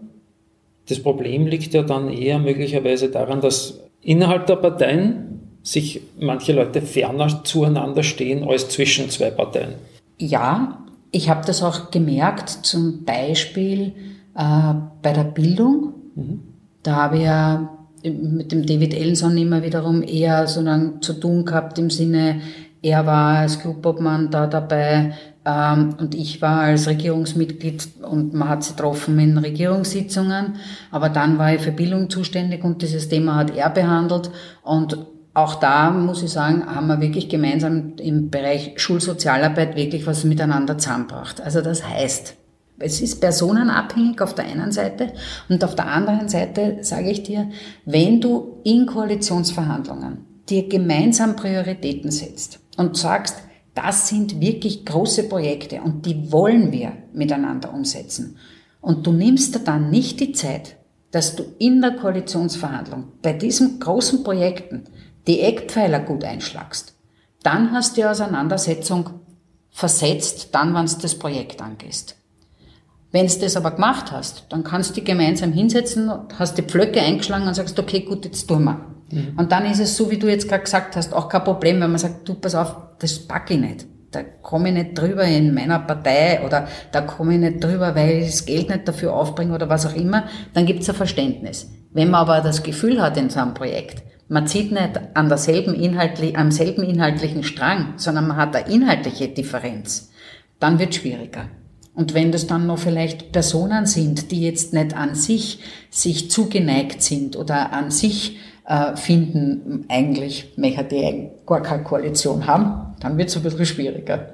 das Problem liegt ja dann eher möglicherweise daran, dass innerhalb der Parteien sich manche Leute ferner zueinander stehen als zwischen zwei Parteien. Ja, ich habe das auch gemerkt, zum Beispiel äh, bei der Bildung. Mhm. Da habe ich ja mit dem David Ellenson immer wiederum eher so lang zu tun gehabt im Sinne, er war als Clubobmann da dabei ähm, und ich war als Regierungsmitglied und man hat sie getroffen in Regierungssitzungen, aber dann war ich für Bildung zuständig und dieses Thema hat er behandelt und auch da muss ich sagen, haben wir wirklich gemeinsam im Bereich Schulsozialarbeit wirklich was miteinander zusammengebracht. Also das heißt, es ist personenabhängig auf der einen Seite und auf der anderen Seite sage ich dir, wenn du in Koalitionsverhandlungen dir gemeinsam Prioritäten setzt und sagst, das sind wirklich große Projekte und die wollen wir miteinander umsetzen. Und du nimmst dir dann nicht die Zeit, dass du in der Koalitionsverhandlung bei diesen großen Projekten die Eckpfeiler gut einschlagst, dann hast du die Auseinandersetzung versetzt, dann, wenn du das Projekt angehst. Wenn du das aber gemacht hast, dann kannst du dich gemeinsam hinsetzen, hast die Pflöcke eingeschlagen und sagst, okay, gut, jetzt tun wir. Mhm. Und dann ist es so, wie du jetzt gerade gesagt hast, auch kein Problem, wenn man sagt, du, pass auf, das packe ich nicht. Da komme ich nicht drüber in meiner Partei oder da komme ich nicht drüber, weil ich das Geld nicht dafür aufbringe oder was auch immer, dann gibt es ein Verständnis. Wenn man aber das Gefühl hat in so einem Projekt, man zieht nicht an derselben inhaltlich, am selben inhaltlichen Strang, sondern man hat eine inhaltliche Differenz. Dann wird schwieriger. Und wenn das dann noch vielleicht Personen sind, die jetzt nicht an sich sich zugeneigt sind oder an sich äh, finden, eigentlich möchte die gar keine Koalition haben, dann wird es ein bisschen schwieriger.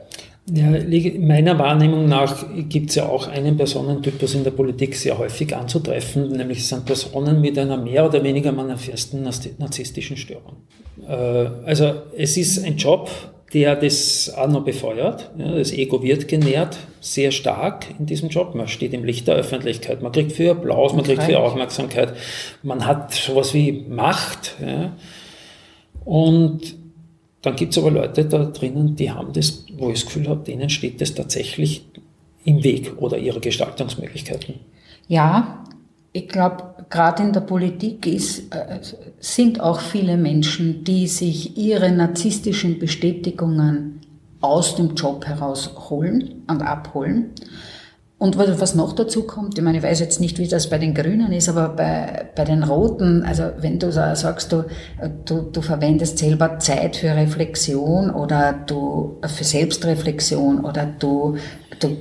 Ja, meiner Wahrnehmung nach gibt es ja auch einen Personentypus in der Politik sehr häufig anzutreffen, nämlich sind Personen mit einer mehr oder weniger manifesten narzisstischen Störung. Äh, also es ist ein Job, der das auch noch befeuert. das Ego wird genährt, sehr stark in diesem Job. Man steht im Licht der Öffentlichkeit, man kriegt viel Applaus, man kriegt viel Aufmerksamkeit, man hat sowas wie Macht. Und dann gibt es aber Leute da drinnen, die haben das, wo ich das Gefühl habe, denen steht das tatsächlich im Weg oder ihre Gestaltungsmöglichkeiten. Ja, ich glaube, gerade in der Politik ist, äh, sind auch viele Menschen, die sich ihre narzisstischen Bestätigungen aus dem Job heraus holen und abholen. Und was noch dazu kommt, ich meine, ich weiß jetzt nicht, wie das bei den Grünen ist, aber bei, bei den Roten, also wenn du sagst, du, du, du verwendest selber Zeit für Reflexion oder du für Selbstreflexion oder du, du,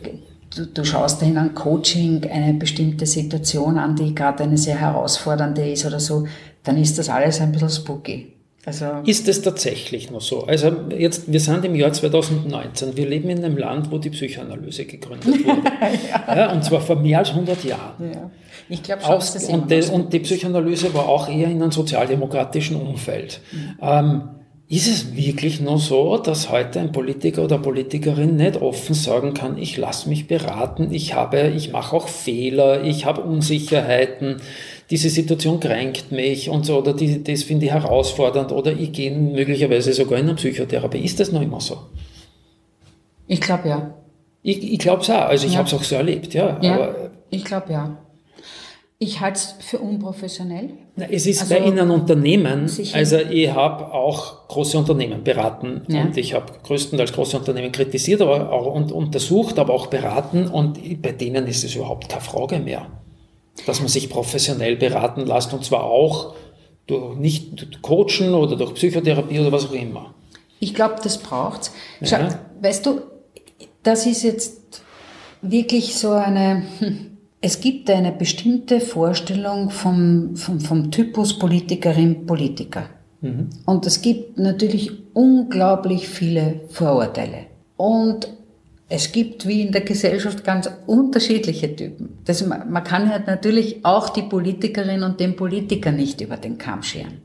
du, du schaust in ein Coaching eine bestimmte Situation an, die gerade eine sehr herausfordernde ist oder so, dann ist das alles ein bisschen spooky. Also ist es tatsächlich noch so? Also jetzt, wir sind im Jahr 2019, wir leben in einem Land, wo die Psychoanalyse gegründet [LAUGHS] wurde. ja. ja. und zwar vor mehr als 100 Jahren. Ja. Ich glaube schon, Aus, das und, die, und die Psychoanalyse war auch eher in einem sozialdemokratischen Umfeld. Mhm. Ähm, ist es wirklich nur so, dass heute ein Politiker oder Politikerin nicht offen sagen kann, ich lasse mich beraten, ich habe, ich mache auch Fehler, ich habe Unsicherheiten, diese Situation kränkt mich und so, oder die, das finde ich herausfordernd, oder ich gehe möglicherweise sogar in eine Psychotherapie. Ist das noch immer so? Ich glaube ja. Ich, ich glaube es auch, also ich ja. habe es auch so erlebt, ja. ja aber, ich glaube ja. Ich halte es für unprofessionell. Na, es ist also, bei Ihnen ein Unternehmen, sicher. also ich habe auch große Unternehmen beraten ja. und ich habe größtenteils große Unternehmen kritisiert aber auch und untersucht, aber auch beraten und bei denen ist es überhaupt keine Frage mehr dass man sich professionell beraten lässt und zwar auch durch nicht Coachen oder durch Psychotherapie oder was auch immer. Ich glaube, das braucht's. Schau, ja. weißt du, das ist jetzt wirklich so eine, hm, es gibt eine bestimmte Vorstellung vom, vom, vom Typus Politikerin, Politiker. Mhm. Und es gibt natürlich unglaublich viele Vorurteile. Und es gibt wie in der Gesellschaft ganz unterschiedliche Typen. Das, man kann ja natürlich auch die Politikerin und den Politiker nicht über den Kamm scheren.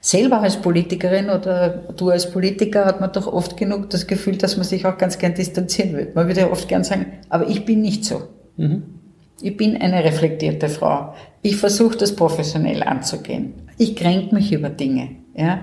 Selber als Politikerin oder du als Politiker hat man doch oft genug das Gefühl, dass man sich auch ganz gern distanzieren will. Man würde ja oft gern sagen, aber ich bin nicht so. Mhm. Ich bin eine reflektierte Frau. Ich versuche das professionell anzugehen. Ich kränke mich über Dinge. Ja?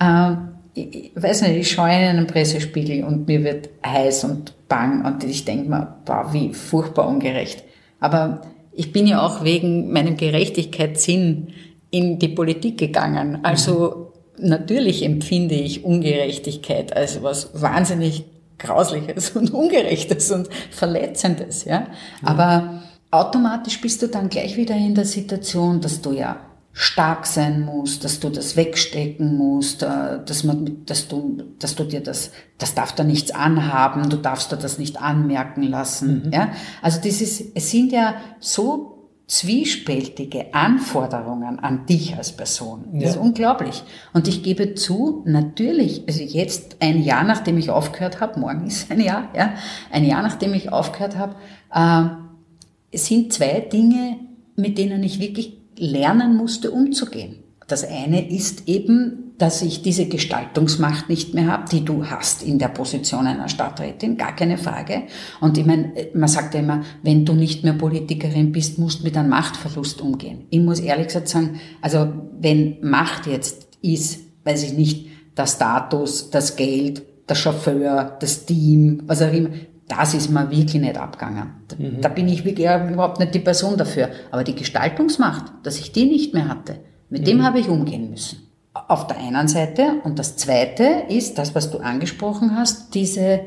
Ähm, ich weiß nicht, ich schaue in einen Pressespiegel und mir wird heiß und bang und ich denke mir, boah, wie furchtbar ungerecht. Aber ich bin ja auch wegen meinem Gerechtigkeitssinn in die Politik gegangen. Also mhm. natürlich empfinde ich Ungerechtigkeit als was wahnsinnig Grausliches und Ungerechtes und Verletzendes, ja. Mhm. Aber automatisch bist du dann gleich wieder in der Situation, dass du ja stark sein musst, dass du das wegstecken musst, äh, dass, man, dass, du, dass du dir das, das darf da nichts anhaben, du darfst da das nicht anmerken lassen. Mhm. Ja? Also das ist, es sind ja so zwiespältige Anforderungen an dich als Person. Das ja. ist unglaublich. Und ich gebe zu, natürlich, also jetzt ein Jahr nachdem ich aufgehört habe, morgen ist ein Jahr, ja, ein Jahr nachdem ich aufgehört habe, äh, sind zwei Dinge, mit denen ich wirklich lernen musste, umzugehen. Das eine ist eben, dass ich diese Gestaltungsmacht nicht mehr habe, die du hast in der Position einer Stadträtin, gar keine Frage. Und ich meine, man sagt ja immer, wenn du nicht mehr Politikerin bist, musst du mit einem Machtverlust umgehen. Ich muss ehrlich gesagt sagen, also wenn Macht jetzt ist, weiß ich nicht, der Status, das Geld, der Chauffeur, das Team, was auch immer, das ist mir wirklich nicht abgegangen. Da, mhm. da bin ich wirklich überhaupt nicht die Person dafür. Aber die Gestaltungsmacht, dass ich die nicht mehr hatte, mit mhm. dem habe ich umgehen müssen. Auf der einen Seite. Und das zweite ist das, was du angesprochen hast, diese,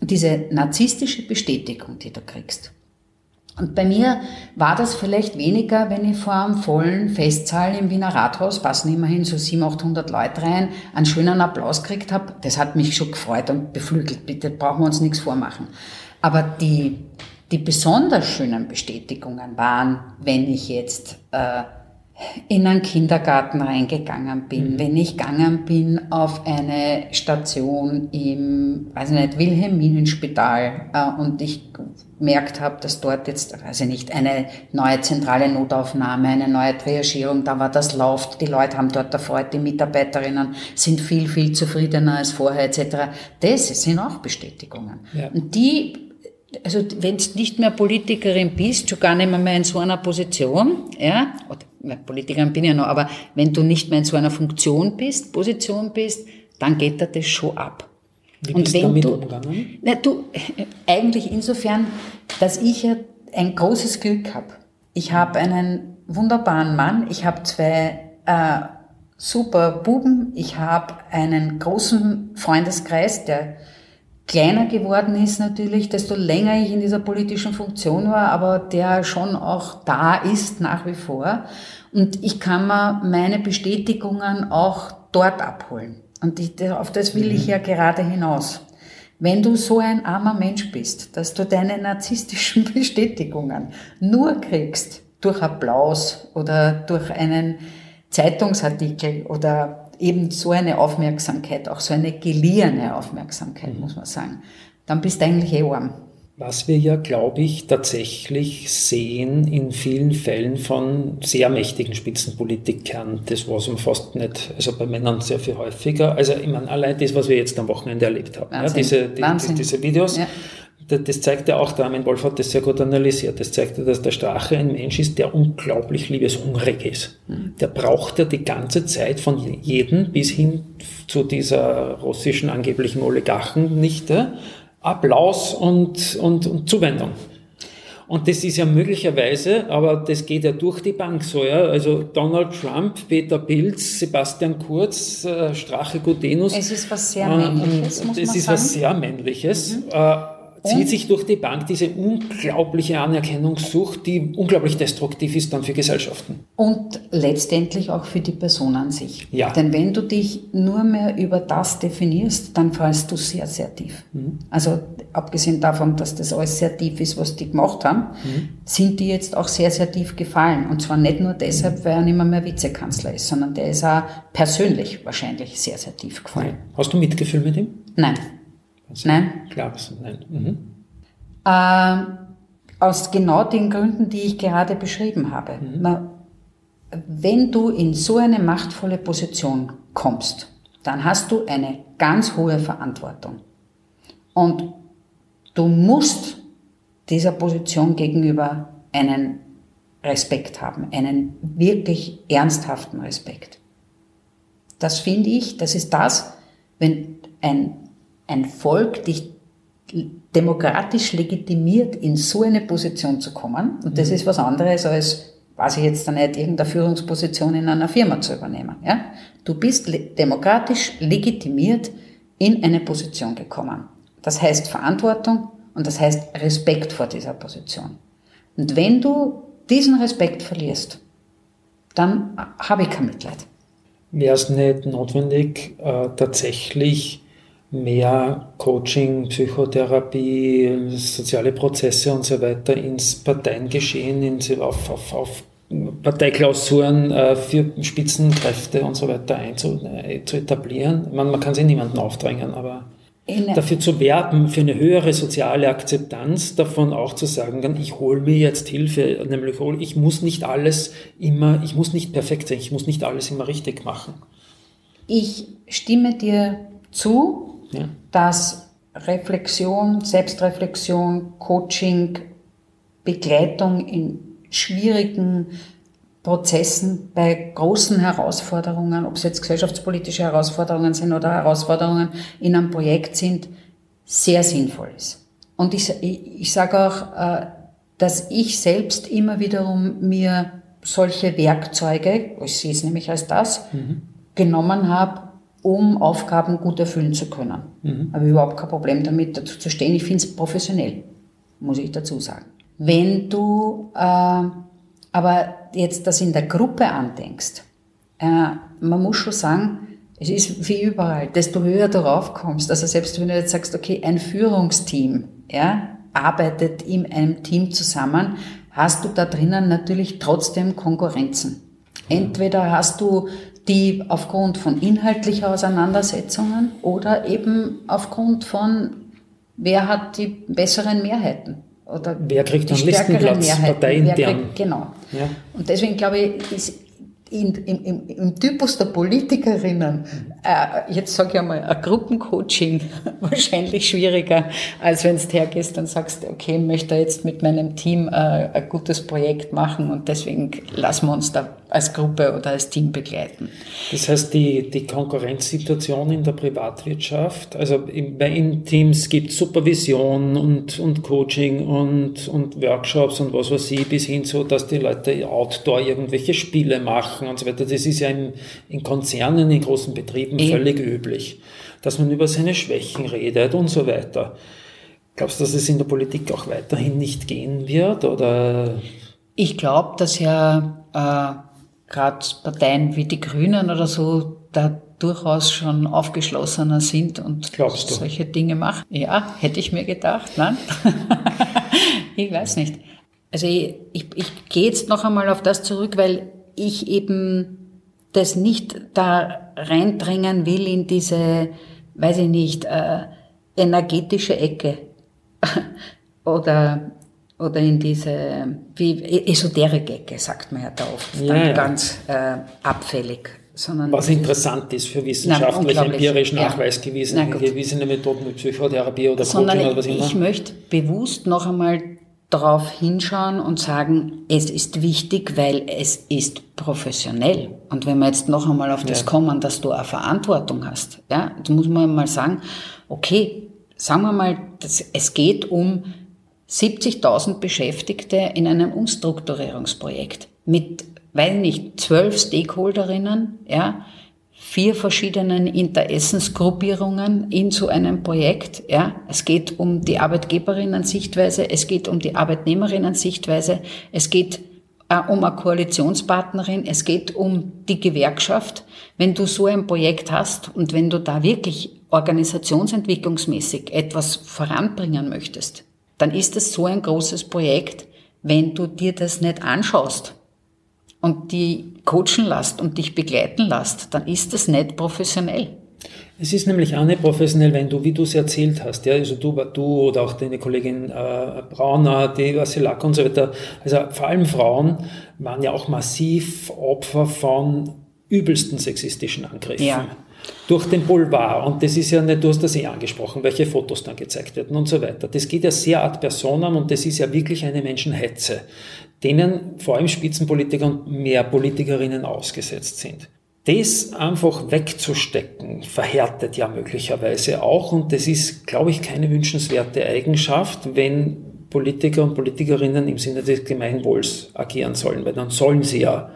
diese narzisstische Bestätigung, die du kriegst. Und bei mir war das vielleicht weniger, wenn ich vor einem vollen Festsaal im Wiener Rathaus, passen immerhin so 700, 800 Leute rein, einen schönen Applaus gekriegt habe. Das hat mich schon gefreut und beflügelt. Bitte brauchen wir uns nichts vormachen. Aber die, die besonders schönen Bestätigungen waren, wenn ich jetzt äh, in einen Kindergarten reingegangen bin, mhm. wenn ich gegangen bin auf eine Station im, weiß nicht, Wilhelminenspital äh, und ich gemerkt habe, dass dort jetzt, weiß ich nicht, eine neue zentrale Notaufnahme, eine neue Triagierung, da war das läuft, die Leute haben dort erfreut, die Mitarbeiterinnen sind viel, viel zufriedener als vorher etc. Das sind auch Bestätigungen. Ja. Und die also wenn du nicht mehr Politikerin bist, schon gar nicht mehr in so einer Position, ja, oder, Politikerin bin ich ja noch, aber wenn du nicht mehr in so einer Funktion bist, Position bist, dann geht dir das schon ab. Wie bist und wenn damit du, umgegangen? Na, du, [LAUGHS] eigentlich insofern, dass ich ja ein großes Glück habe. Ich habe einen wunderbaren Mann, ich habe zwei äh, super Buben, ich habe einen großen Freundeskreis, der kleiner geworden ist natürlich, desto länger ich in dieser politischen Funktion war, aber der schon auch da ist nach wie vor. Und ich kann mir meine Bestätigungen auch dort abholen. Und ich, auf das will ich ja gerade hinaus. Wenn du so ein armer Mensch bist, dass du deine narzisstischen [LAUGHS] Bestätigungen nur kriegst durch Applaus oder durch einen Zeitungsartikel oder eben so eine Aufmerksamkeit, auch so eine geliehene Aufmerksamkeit, mhm. muss man sagen, dann bist du eigentlich eh arm. Was wir ja, glaube ich, tatsächlich sehen in vielen Fällen von sehr mächtigen Spitzenpolitikern, das war so fast nicht, also bei Männern sehr viel häufiger. Also ich meine, allein das, was wir jetzt am Wochenende erlebt haben, ja, diese, die, die, diese Videos, ja. das zeigt ja auch, der Armin Wolf hat das sehr gut analysiert, das zeigt ja, dass der Strache ein Mensch ist, der unglaublich liebeshungrig ist. Mhm. Der braucht ja die ganze Zeit von jedem bis hin zu dieser russischen angeblichen Oligarchennichte, Applaus und, und, und Zuwendung. Und das ist ja möglicherweise, aber das geht ja durch die Bank so, ja. Also Donald Trump, Peter Pilz, Sebastian Kurz, äh, Strache Gudenus. Es ist was sehr Männliches, muss Es ist sagen. was sehr Männliches. Mhm. Äh, zieht sich durch die Bank diese unglaubliche Anerkennungssucht, die unglaublich destruktiv ist dann für Gesellschaften. Und letztendlich auch für die Person an sich. Ja. Denn wenn du dich nur mehr über das definierst, dann fallst du sehr, sehr tief. Mhm. Also abgesehen davon, dass das alles sehr tief ist, was die gemacht haben, mhm. sind die jetzt auch sehr, sehr tief gefallen. Und zwar nicht nur deshalb, weil er nicht mehr, mehr Vizekanzler ist, sondern der ist auch persönlich wahrscheinlich sehr, sehr tief gefallen. Hast du Mitgefühl mit ihm? Nein. Also, nein. Klar, nein. Mhm. Äh, aus genau den Gründen, die ich gerade beschrieben habe. Mhm. Man, wenn du in so eine machtvolle Position kommst, dann hast du eine ganz hohe Verantwortung. Und du musst dieser Position gegenüber einen Respekt haben, einen wirklich ernsthaften Respekt. Das finde ich, das ist das, wenn ein ein Volk dich demokratisch legitimiert, in so eine Position zu kommen. Und das mhm. ist was anderes als, weiß ich jetzt nicht, irgendeine Führungsposition in einer Firma zu übernehmen. Ja? Du bist le demokratisch legitimiert in eine Position gekommen. Das heißt Verantwortung und das heißt Respekt vor dieser Position. Und wenn du diesen Respekt verlierst, dann habe ich kein Mitleid. Wäre es nicht notwendig, äh, tatsächlich mehr Coaching, Psychotherapie, soziale Prozesse und so weiter ins Parteiengeschehen, ins, auf, auf, auf Parteiklausuren äh, für Spitzenkräfte und so weiter einzu, äh, zu etablieren. Man, man kann sie niemandem aufdrängen, aber dafür zu werben, für eine höhere soziale Akzeptanz, davon auch zu sagen, ich hole mir jetzt Hilfe, nämlich ich muss nicht alles immer, ich muss nicht perfekt sein, ich muss nicht alles immer richtig machen. Ich stimme dir zu, ja. dass Reflexion, Selbstreflexion, Coaching, Begleitung in schwierigen Prozessen, bei großen Herausforderungen, ob es jetzt gesellschaftspolitische Herausforderungen sind oder Herausforderungen in einem Projekt sind, sehr sinnvoll ist. Und ich, ich, ich sage auch, äh, dass ich selbst immer wiederum mir solche Werkzeuge, ich sehe es nämlich als das, mhm. genommen habe, um Aufgaben gut erfüllen zu können. Mhm. Habe überhaupt kein Problem damit, dazu zu stehen. Ich finde es professionell, muss ich dazu sagen. Wenn du äh, aber jetzt das in der Gruppe andenkst, äh, man muss schon sagen, es ist wie überall, desto höher du raufkommst, also selbst wenn du jetzt sagst, okay, ein Führungsteam, ja, arbeitet in einem Team zusammen, hast du da drinnen natürlich trotzdem Konkurrenzen. Entweder hast du die aufgrund von inhaltlicher Auseinandersetzungen oder eben aufgrund von, wer hat die besseren Mehrheiten. Oder wer kriegt den Listenplatz parteiintern. Genau. Ja. Und deswegen glaube ich, ist in, im, im, Typus der Politikerinnen, äh, jetzt sage ich einmal, ein Gruppencoaching [LAUGHS] wahrscheinlich schwieriger, als wenn du hergehst und sagst, okay, ich möchte jetzt mit meinem Team äh, ein gutes Projekt machen und deswegen lassen wir uns da als Gruppe oder als Team begleiten. Das heißt, die, die Konkurrenzsituation in der Privatwirtschaft, also in, in Teams gibt es Supervision und, und Coaching und, und Workshops und was weiß ich, bis hin zu, dass die Leute outdoor irgendwelche Spiele machen lachen und so weiter. Das ist ja in, in Konzernen, in großen Betrieben Eben. völlig üblich, dass man über seine Schwächen redet und so weiter. Glaubst du, dass es in der Politik auch weiterhin nicht gehen wird? Oder? Ich glaube, dass ja äh, gerade Parteien wie die Grünen oder so da durchaus schon aufgeschlossener sind und solche Dinge machen. Ja, hätte ich mir gedacht. Nein? [LAUGHS] ich weiß nicht. Also ich, ich, ich gehe jetzt noch einmal auf das zurück, weil ich eben das nicht da reindrängen will in diese, weiß ich nicht, äh, energetische Ecke [LAUGHS] oder oder in diese wie Esoterik-Ecke, sagt man ja da oft, ja, ja. ganz äh, abfällig. Sondern Was interessant ist für wissenschaftlich, empirisch nachweisgewiesene ja. gewiesene Methoden wie Psychotherapie oder sondern Coaching oder was immer. Ich möchte bewusst noch einmal darauf hinschauen und sagen, es ist wichtig, weil es ist professionell. Und wenn wir jetzt noch einmal auf das ja. kommen, dass du eine Verantwortung hast, ja, jetzt muss man mal sagen, okay, sagen wir mal, das, es geht um 70.000 Beschäftigte in einem Umstrukturierungsprojekt mit weiß nicht, zwölf Stakeholderinnen, ja, vier verschiedenen Interessensgruppierungen in so einem Projekt. Ja. Es geht um die Arbeitgeberinnen-Sichtweise, es geht um die Arbeitnehmerinnen-Sichtweise, es geht äh, um eine Koalitionspartnerin, es geht um die Gewerkschaft. Wenn du so ein Projekt hast und wenn du da wirklich organisationsentwicklungsmäßig etwas voranbringen möchtest, dann ist es so ein großes Projekt, wenn du dir das nicht anschaust und die coachen lässt und dich begleiten lässt, dann ist das nicht professionell. Es ist nämlich auch nicht professionell, wenn du, wie du es erzählt hast, ja, also du, du oder auch deine Kollegin äh, Brauner, die Vasilak und so weiter, also vor allem Frauen waren ja auch massiv Opfer von übelsten sexistischen Angriffen. Ja. Durch den Boulevard. Und das ist ja nicht, du hast das eh angesprochen, welche Fotos dann gezeigt werden und so weiter. Das geht ja sehr ad personam und das ist ja wirklich eine Menschenhetze denen vor allem Spitzenpolitiker und mehr Politikerinnen ausgesetzt sind. Das einfach wegzustecken, verhärtet ja möglicherweise auch und das ist, glaube ich, keine wünschenswerte Eigenschaft, wenn Politiker und Politikerinnen im Sinne des Gemeinwohls agieren sollen, weil dann sollen sie ja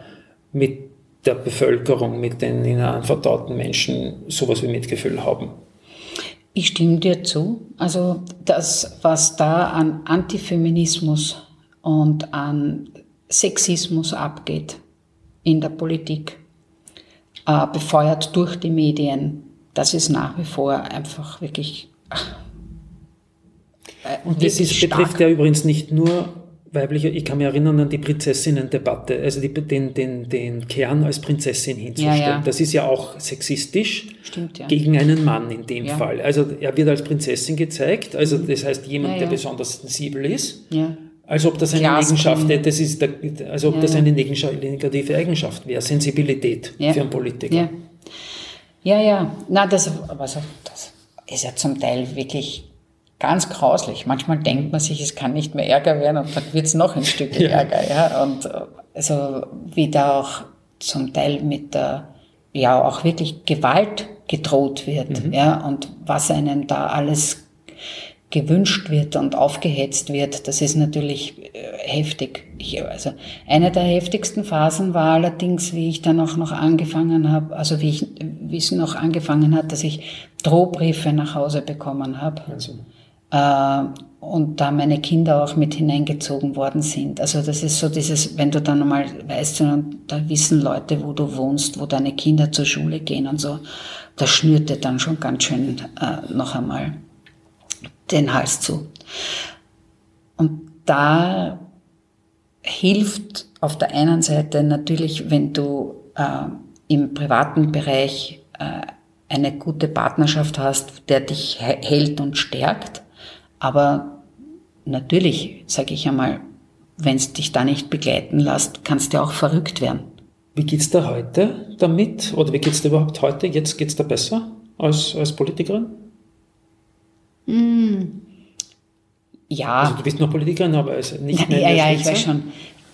mit der Bevölkerung, mit den ihnen anvertrauten Menschen sowas wie Mitgefühl haben. Ich stimme dir zu. Also das, was da an Antifeminismus und an Sexismus abgeht in der Politik, äh, befeuert durch die Medien. Das ist nach wie vor einfach wirklich. Äh, und das ist, betrifft ja übrigens nicht nur weibliche, ich kann mich erinnern an die Prinzessinnen-Debatte, also die, den, den, den Kern als Prinzessin hinzustellen. Ja, ja. Das ist ja auch sexistisch Stimmt, ja. gegen einen Mann in dem Fall. Also er wird als Prinzessin gezeigt, also mhm. das heißt jemand, der besonders sensibel ist. Als ob das eine Eigenschaft das ist, der, als ob ja, das eine negative Eigenschaft wäre, Sensibilität ja. für einen Politiker. Ja, ja, ja. Na, das, also, das ist ja zum Teil wirklich ganz grauslich. Manchmal denkt man sich, es kann nicht mehr Ärger werden und dann wird es noch ein Stück [LAUGHS] ja. Ärger. Ja? Und also wie da auch zum Teil mit der, ja auch wirklich Gewalt gedroht wird. Mhm. Ja? Und was einem da alles gewünscht wird und aufgehetzt wird, das ist natürlich äh, heftig. Ich, also eine der heftigsten Phasen war allerdings, wie ich dann auch noch angefangen habe, also wie, ich, wie es noch angefangen hat, dass ich Drohbriefe nach Hause bekommen habe. Also. Äh, und da meine Kinder auch mit hineingezogen worden sind. Also das ist so dieses, wenn du dann mal weißt, da wissen Leute, wo du wohnst, wo deine Kinder zur Schule gehen und so, das schnürte dann schon ganz schön äh, noch einmal den Hals zu. Und da hilft auf der einen Seite natürlich, wenn du äh, im privaten Bereich äh, eine gute Partnerschaft hast, der dich hält und stärkt. Aber natürlich, sage ich einmal, wenn es dich da nicht begleiten lässt, kannst du auch verrückt werden. Wie geht's da heute damit? Oder wie geht's dir überhaupt heute? Jetzt geht's da besser als, als Politikerin? Mm. Ja. Also du bist noch Politikerin, aber also nicht mehr. Ja, ja, ich weiß schon.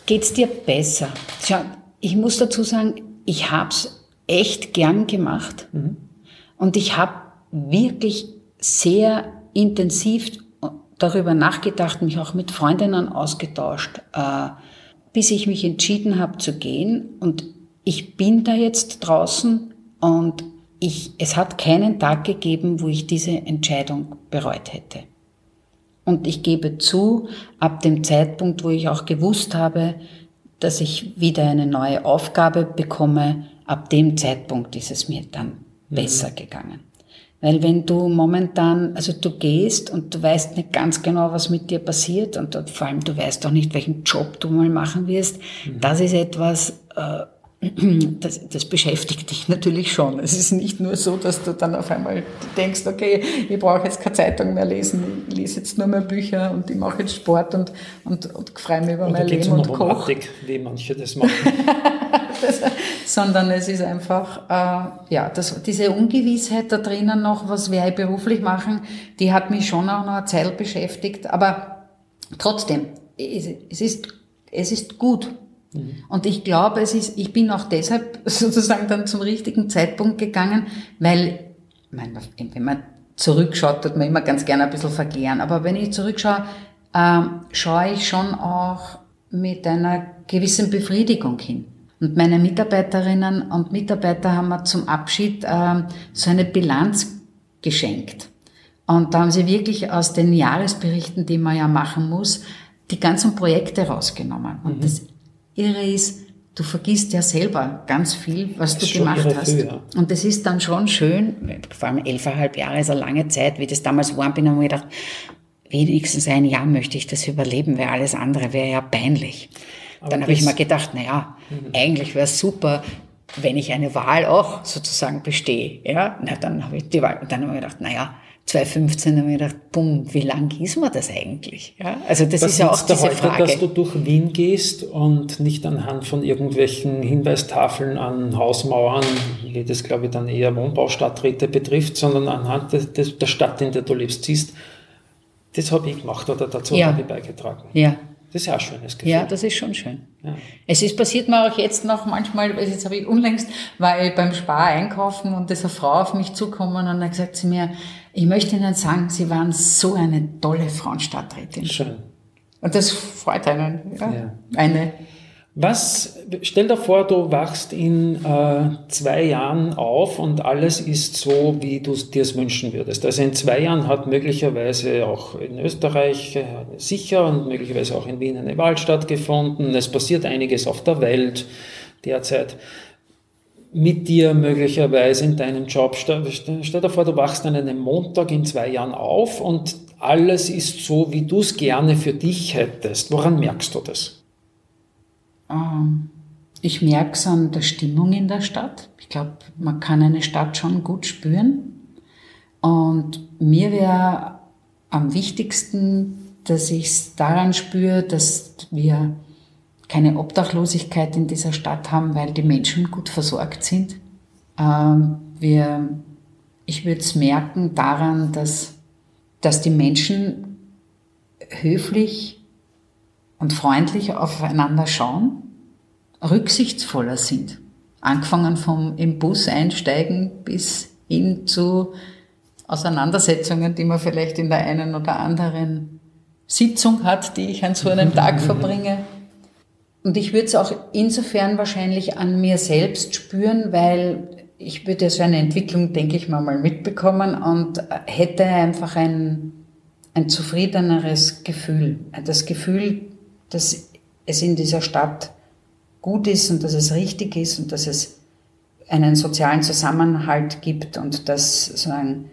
Geht's dir besser? Schau, ich muss dazu sagen, ich hab's echt gern gemacht mhm. und ich habe wirklich sehr intensiv darüber nachgedacht, mich auch mit Freundinnen ausgetauscht, äh, bis ich mich entschieden habe zu gehen. Und ich bin da jetzt draußen und ich, es hat keinen Tag gegeben, wo ich diese Entscheidung bereut hätte. Und ich gebe zu, ab dem Zeitpunkt, wo ich auch gewusst habe, dass ich wieder eine neue Aufgabe bekomme, ab dem Zeitpunkt ist es mir dann mhm. besser gegangen. Weil wenn du momentan, also du gehst und du weißt nicht ganz genau, was mit dir passiert und vor allem du weißt auch nicht, welchen Job du mal machen wirst, mhm. das ist etwas, äh, das, das beschäftigt dich natürlich schon. Es ist nicht nur so, dass du dann auf einmal denkst, okay, ich brauche jetzt keine Zeitung mehr lesen, ich lese jetzt nur mehr Bücher und ich mache jetzt Sport und, und, und freue mich über Oder mein Leben und koche. wie manche das machen. [LAUGHS] das, sondern es ist einfach, äh, ja, das, diese Ungewissheit da drinnen noch, was werde ich beruflich machen, die hat mich schon auch noch eine Zeit beschäftigt, aber trotzdem, es, es ist, es ist gut, Mhm. Und ich glaube, es ist, ich bin auch deshalb [LAUGHS] sozusagen dann zum richtigen Zeitpunkt gegangen, weil, wenn man zurückschaut, tut man immer ganz gerne ein bisschen verklären. Aber wenn ich zurückschaue, äh, schaue ich schon auch mit einer gewissen Befriedigung hin. Und meine Mitarbeiterinnen und Mitarbeiter haben mir zum Abschied äh, so eine Bilanz geschenkt. Und da haben sie wirklich aus den Jahresberichten, die man ja machen muss, die ganzen Projekte rausgenommen. Und mhm. das Irre ist, du vergisst ja selber ganz viel, was du gemacht hast. Viel, ja. Und das ist dann schon schön, vor allem elfeinhalb Jahre ist eine lange Zeit, wie das damals war, bin, habe ich gedacht, wenigstens ein Jahr möchte ich das überleben, weil alles andere wäre ja peinlich. Aber dann habe ich mir gedacht, naja, mhm. eigentlich wäre es super, wenn ich eine Wahl auch sozusagen bestehe. Ja, na, dann habe ich die Wahl, und dann habe ich gedacht, naja, 2015 habe ich gedacht, bumm, wie lang ist man das eigentlich? Ja, also das Was ist ja auch diese heute, Frage. dass du durch Wien gehst und nicht anhand von irgendwelchen Hinweistafeln an Hausmauern, wie das glaube ich dann eher Wohnbaustadträte betrifft, sondern anhand der, der Stadt, in der du lebst, siehst, das habe ich gemacht oder dazu ja. habe ich beigetragen. Ja. Das ist ja ein schönes Gefühl. Ja, das ist schon schön. Ja. Es ist passiert mir auch jetzt noch manchmal, jetzt habe ich unlängst, war ich beim Spar einkaufen und ist eine Frau auf mich zukommen und dann gesagt sie mir, ich möchte Ihnen sagen, Sie waren so eine tolle Frauenstadträtin. Schön. Und das freut einen. Ja? ja. Eine. Was, stell dir vor, du wachst in äh, zwei Jahren auf und alles ist so, wie du dir es wünschen würdest. Also in zwei Jahren hat möglicherweise auch in Österreich äh, sicher und möglicherweise auch in Wien eine Wahl stattgefunden. Es passiert einiges auf der Welt derzeit mit dir möglicherweise in deinem Job. Stell, dir vor, du wachst an einem Montag in zwei Jahren auf und alles ist so, wie du es gerne für dich hättest. Woran merkst du das? Ähm, ich merke es an der Stimmung in der Stadt. Ich glaube, man kann eine Stadt schon gut spüren. Und mir wäre am wichtigsten, dass ich es daran spüre, dass wir keine Obdachlosigkeit in dieser Stadt haben, weil die Menschen gut versorgt sind. Ähm, wir, ich würde es merken daran, dass, dass die Menschen höflich und freundlich aufeinander schauen, rücksichtsvoller sind. Angefangen vom im Bus einsteigen bis hin zu Auseinandersetzungen, die man vielleicht in der einen oder anderen Sitzung hat, die ich an so einem Tag [LAUGHS] verbringe. Und ich würde es auch insofern wahrscheinlich an mir selbst spüren, weil ich würde so eine Entwicklung, denke ich mal, mal mitbekommen und hätte einfach ein, ein zufriedeneres Gefühl. Das Gefühl, dass es in dieser Stadt gut ist und dass es richtig ist und dass es einen sozialen Zusammenhalt gibt und dass sozusagen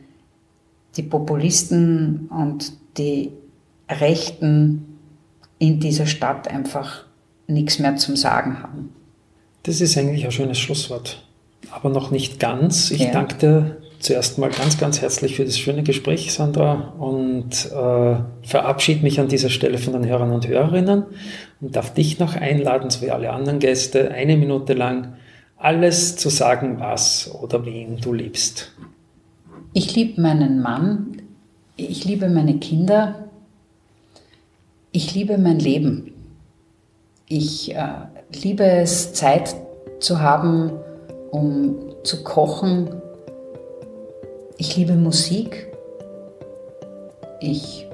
die Populisten und die Rechten in dieser Stadt einfach nichts mehr zum Sagen haben. Das ist eigentlich ein schönes Schlusswort, aber noch nicht ganz. Ich ja. danke dir zuerst mal ganz, ganz herzlich für das schöne Gespräch, Sandra, und äh, verabschiede mich an dieser Stelle von den Hörern und Hörerinnen und darf dich noch einladen, so wie alle anderen Gäste, eine Minute lang alles zu sagen, was oder wen du liebst. Ich liebe meinen Mann, ich liebe meine Kinder, ich liebe mein Leben. Ich äh, liebe es, Zeit zu haben, um zu kochen. Ich liebe Musik. Ich,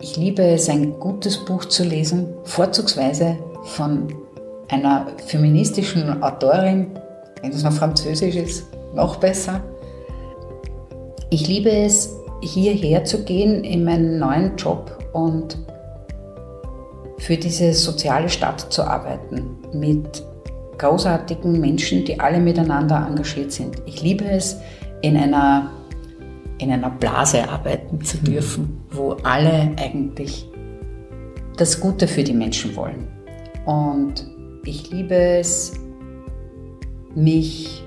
ich liebe es, ein gutes Buch zu lesen, vorzugsweise von einer feministischen Autorin, wenn es noch Französisch ist, noch besser. Ich liebe es, hierher zu gehen in meinen neuen Job und für diese soziale Stadt zu arbeiten mit großartigen Menschen, die alle miteinander engagiert sind. Ich liebe es, in einer, in einer Blase arbeiten zu mhm. dürfen, wo alle eigentlich das Gute für die Menschen wollen. Und ich liebe es, mich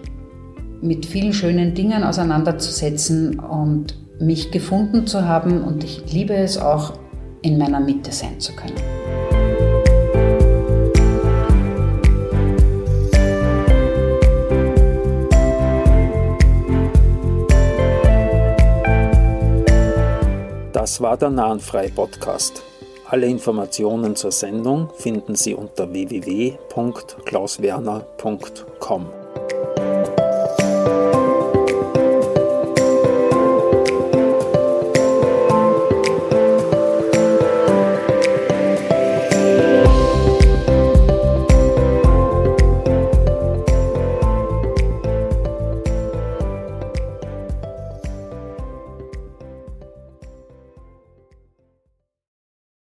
mit vielen schönen Dingen auseinanderzusetzen und mich gefunden zu haben. Und ich liebe es auch, in meiner Mitte sein zu können. Das war der Nahenfrei Podcast. Alle Informationen zur Sendung finden Sie unter www.klauswerner.com.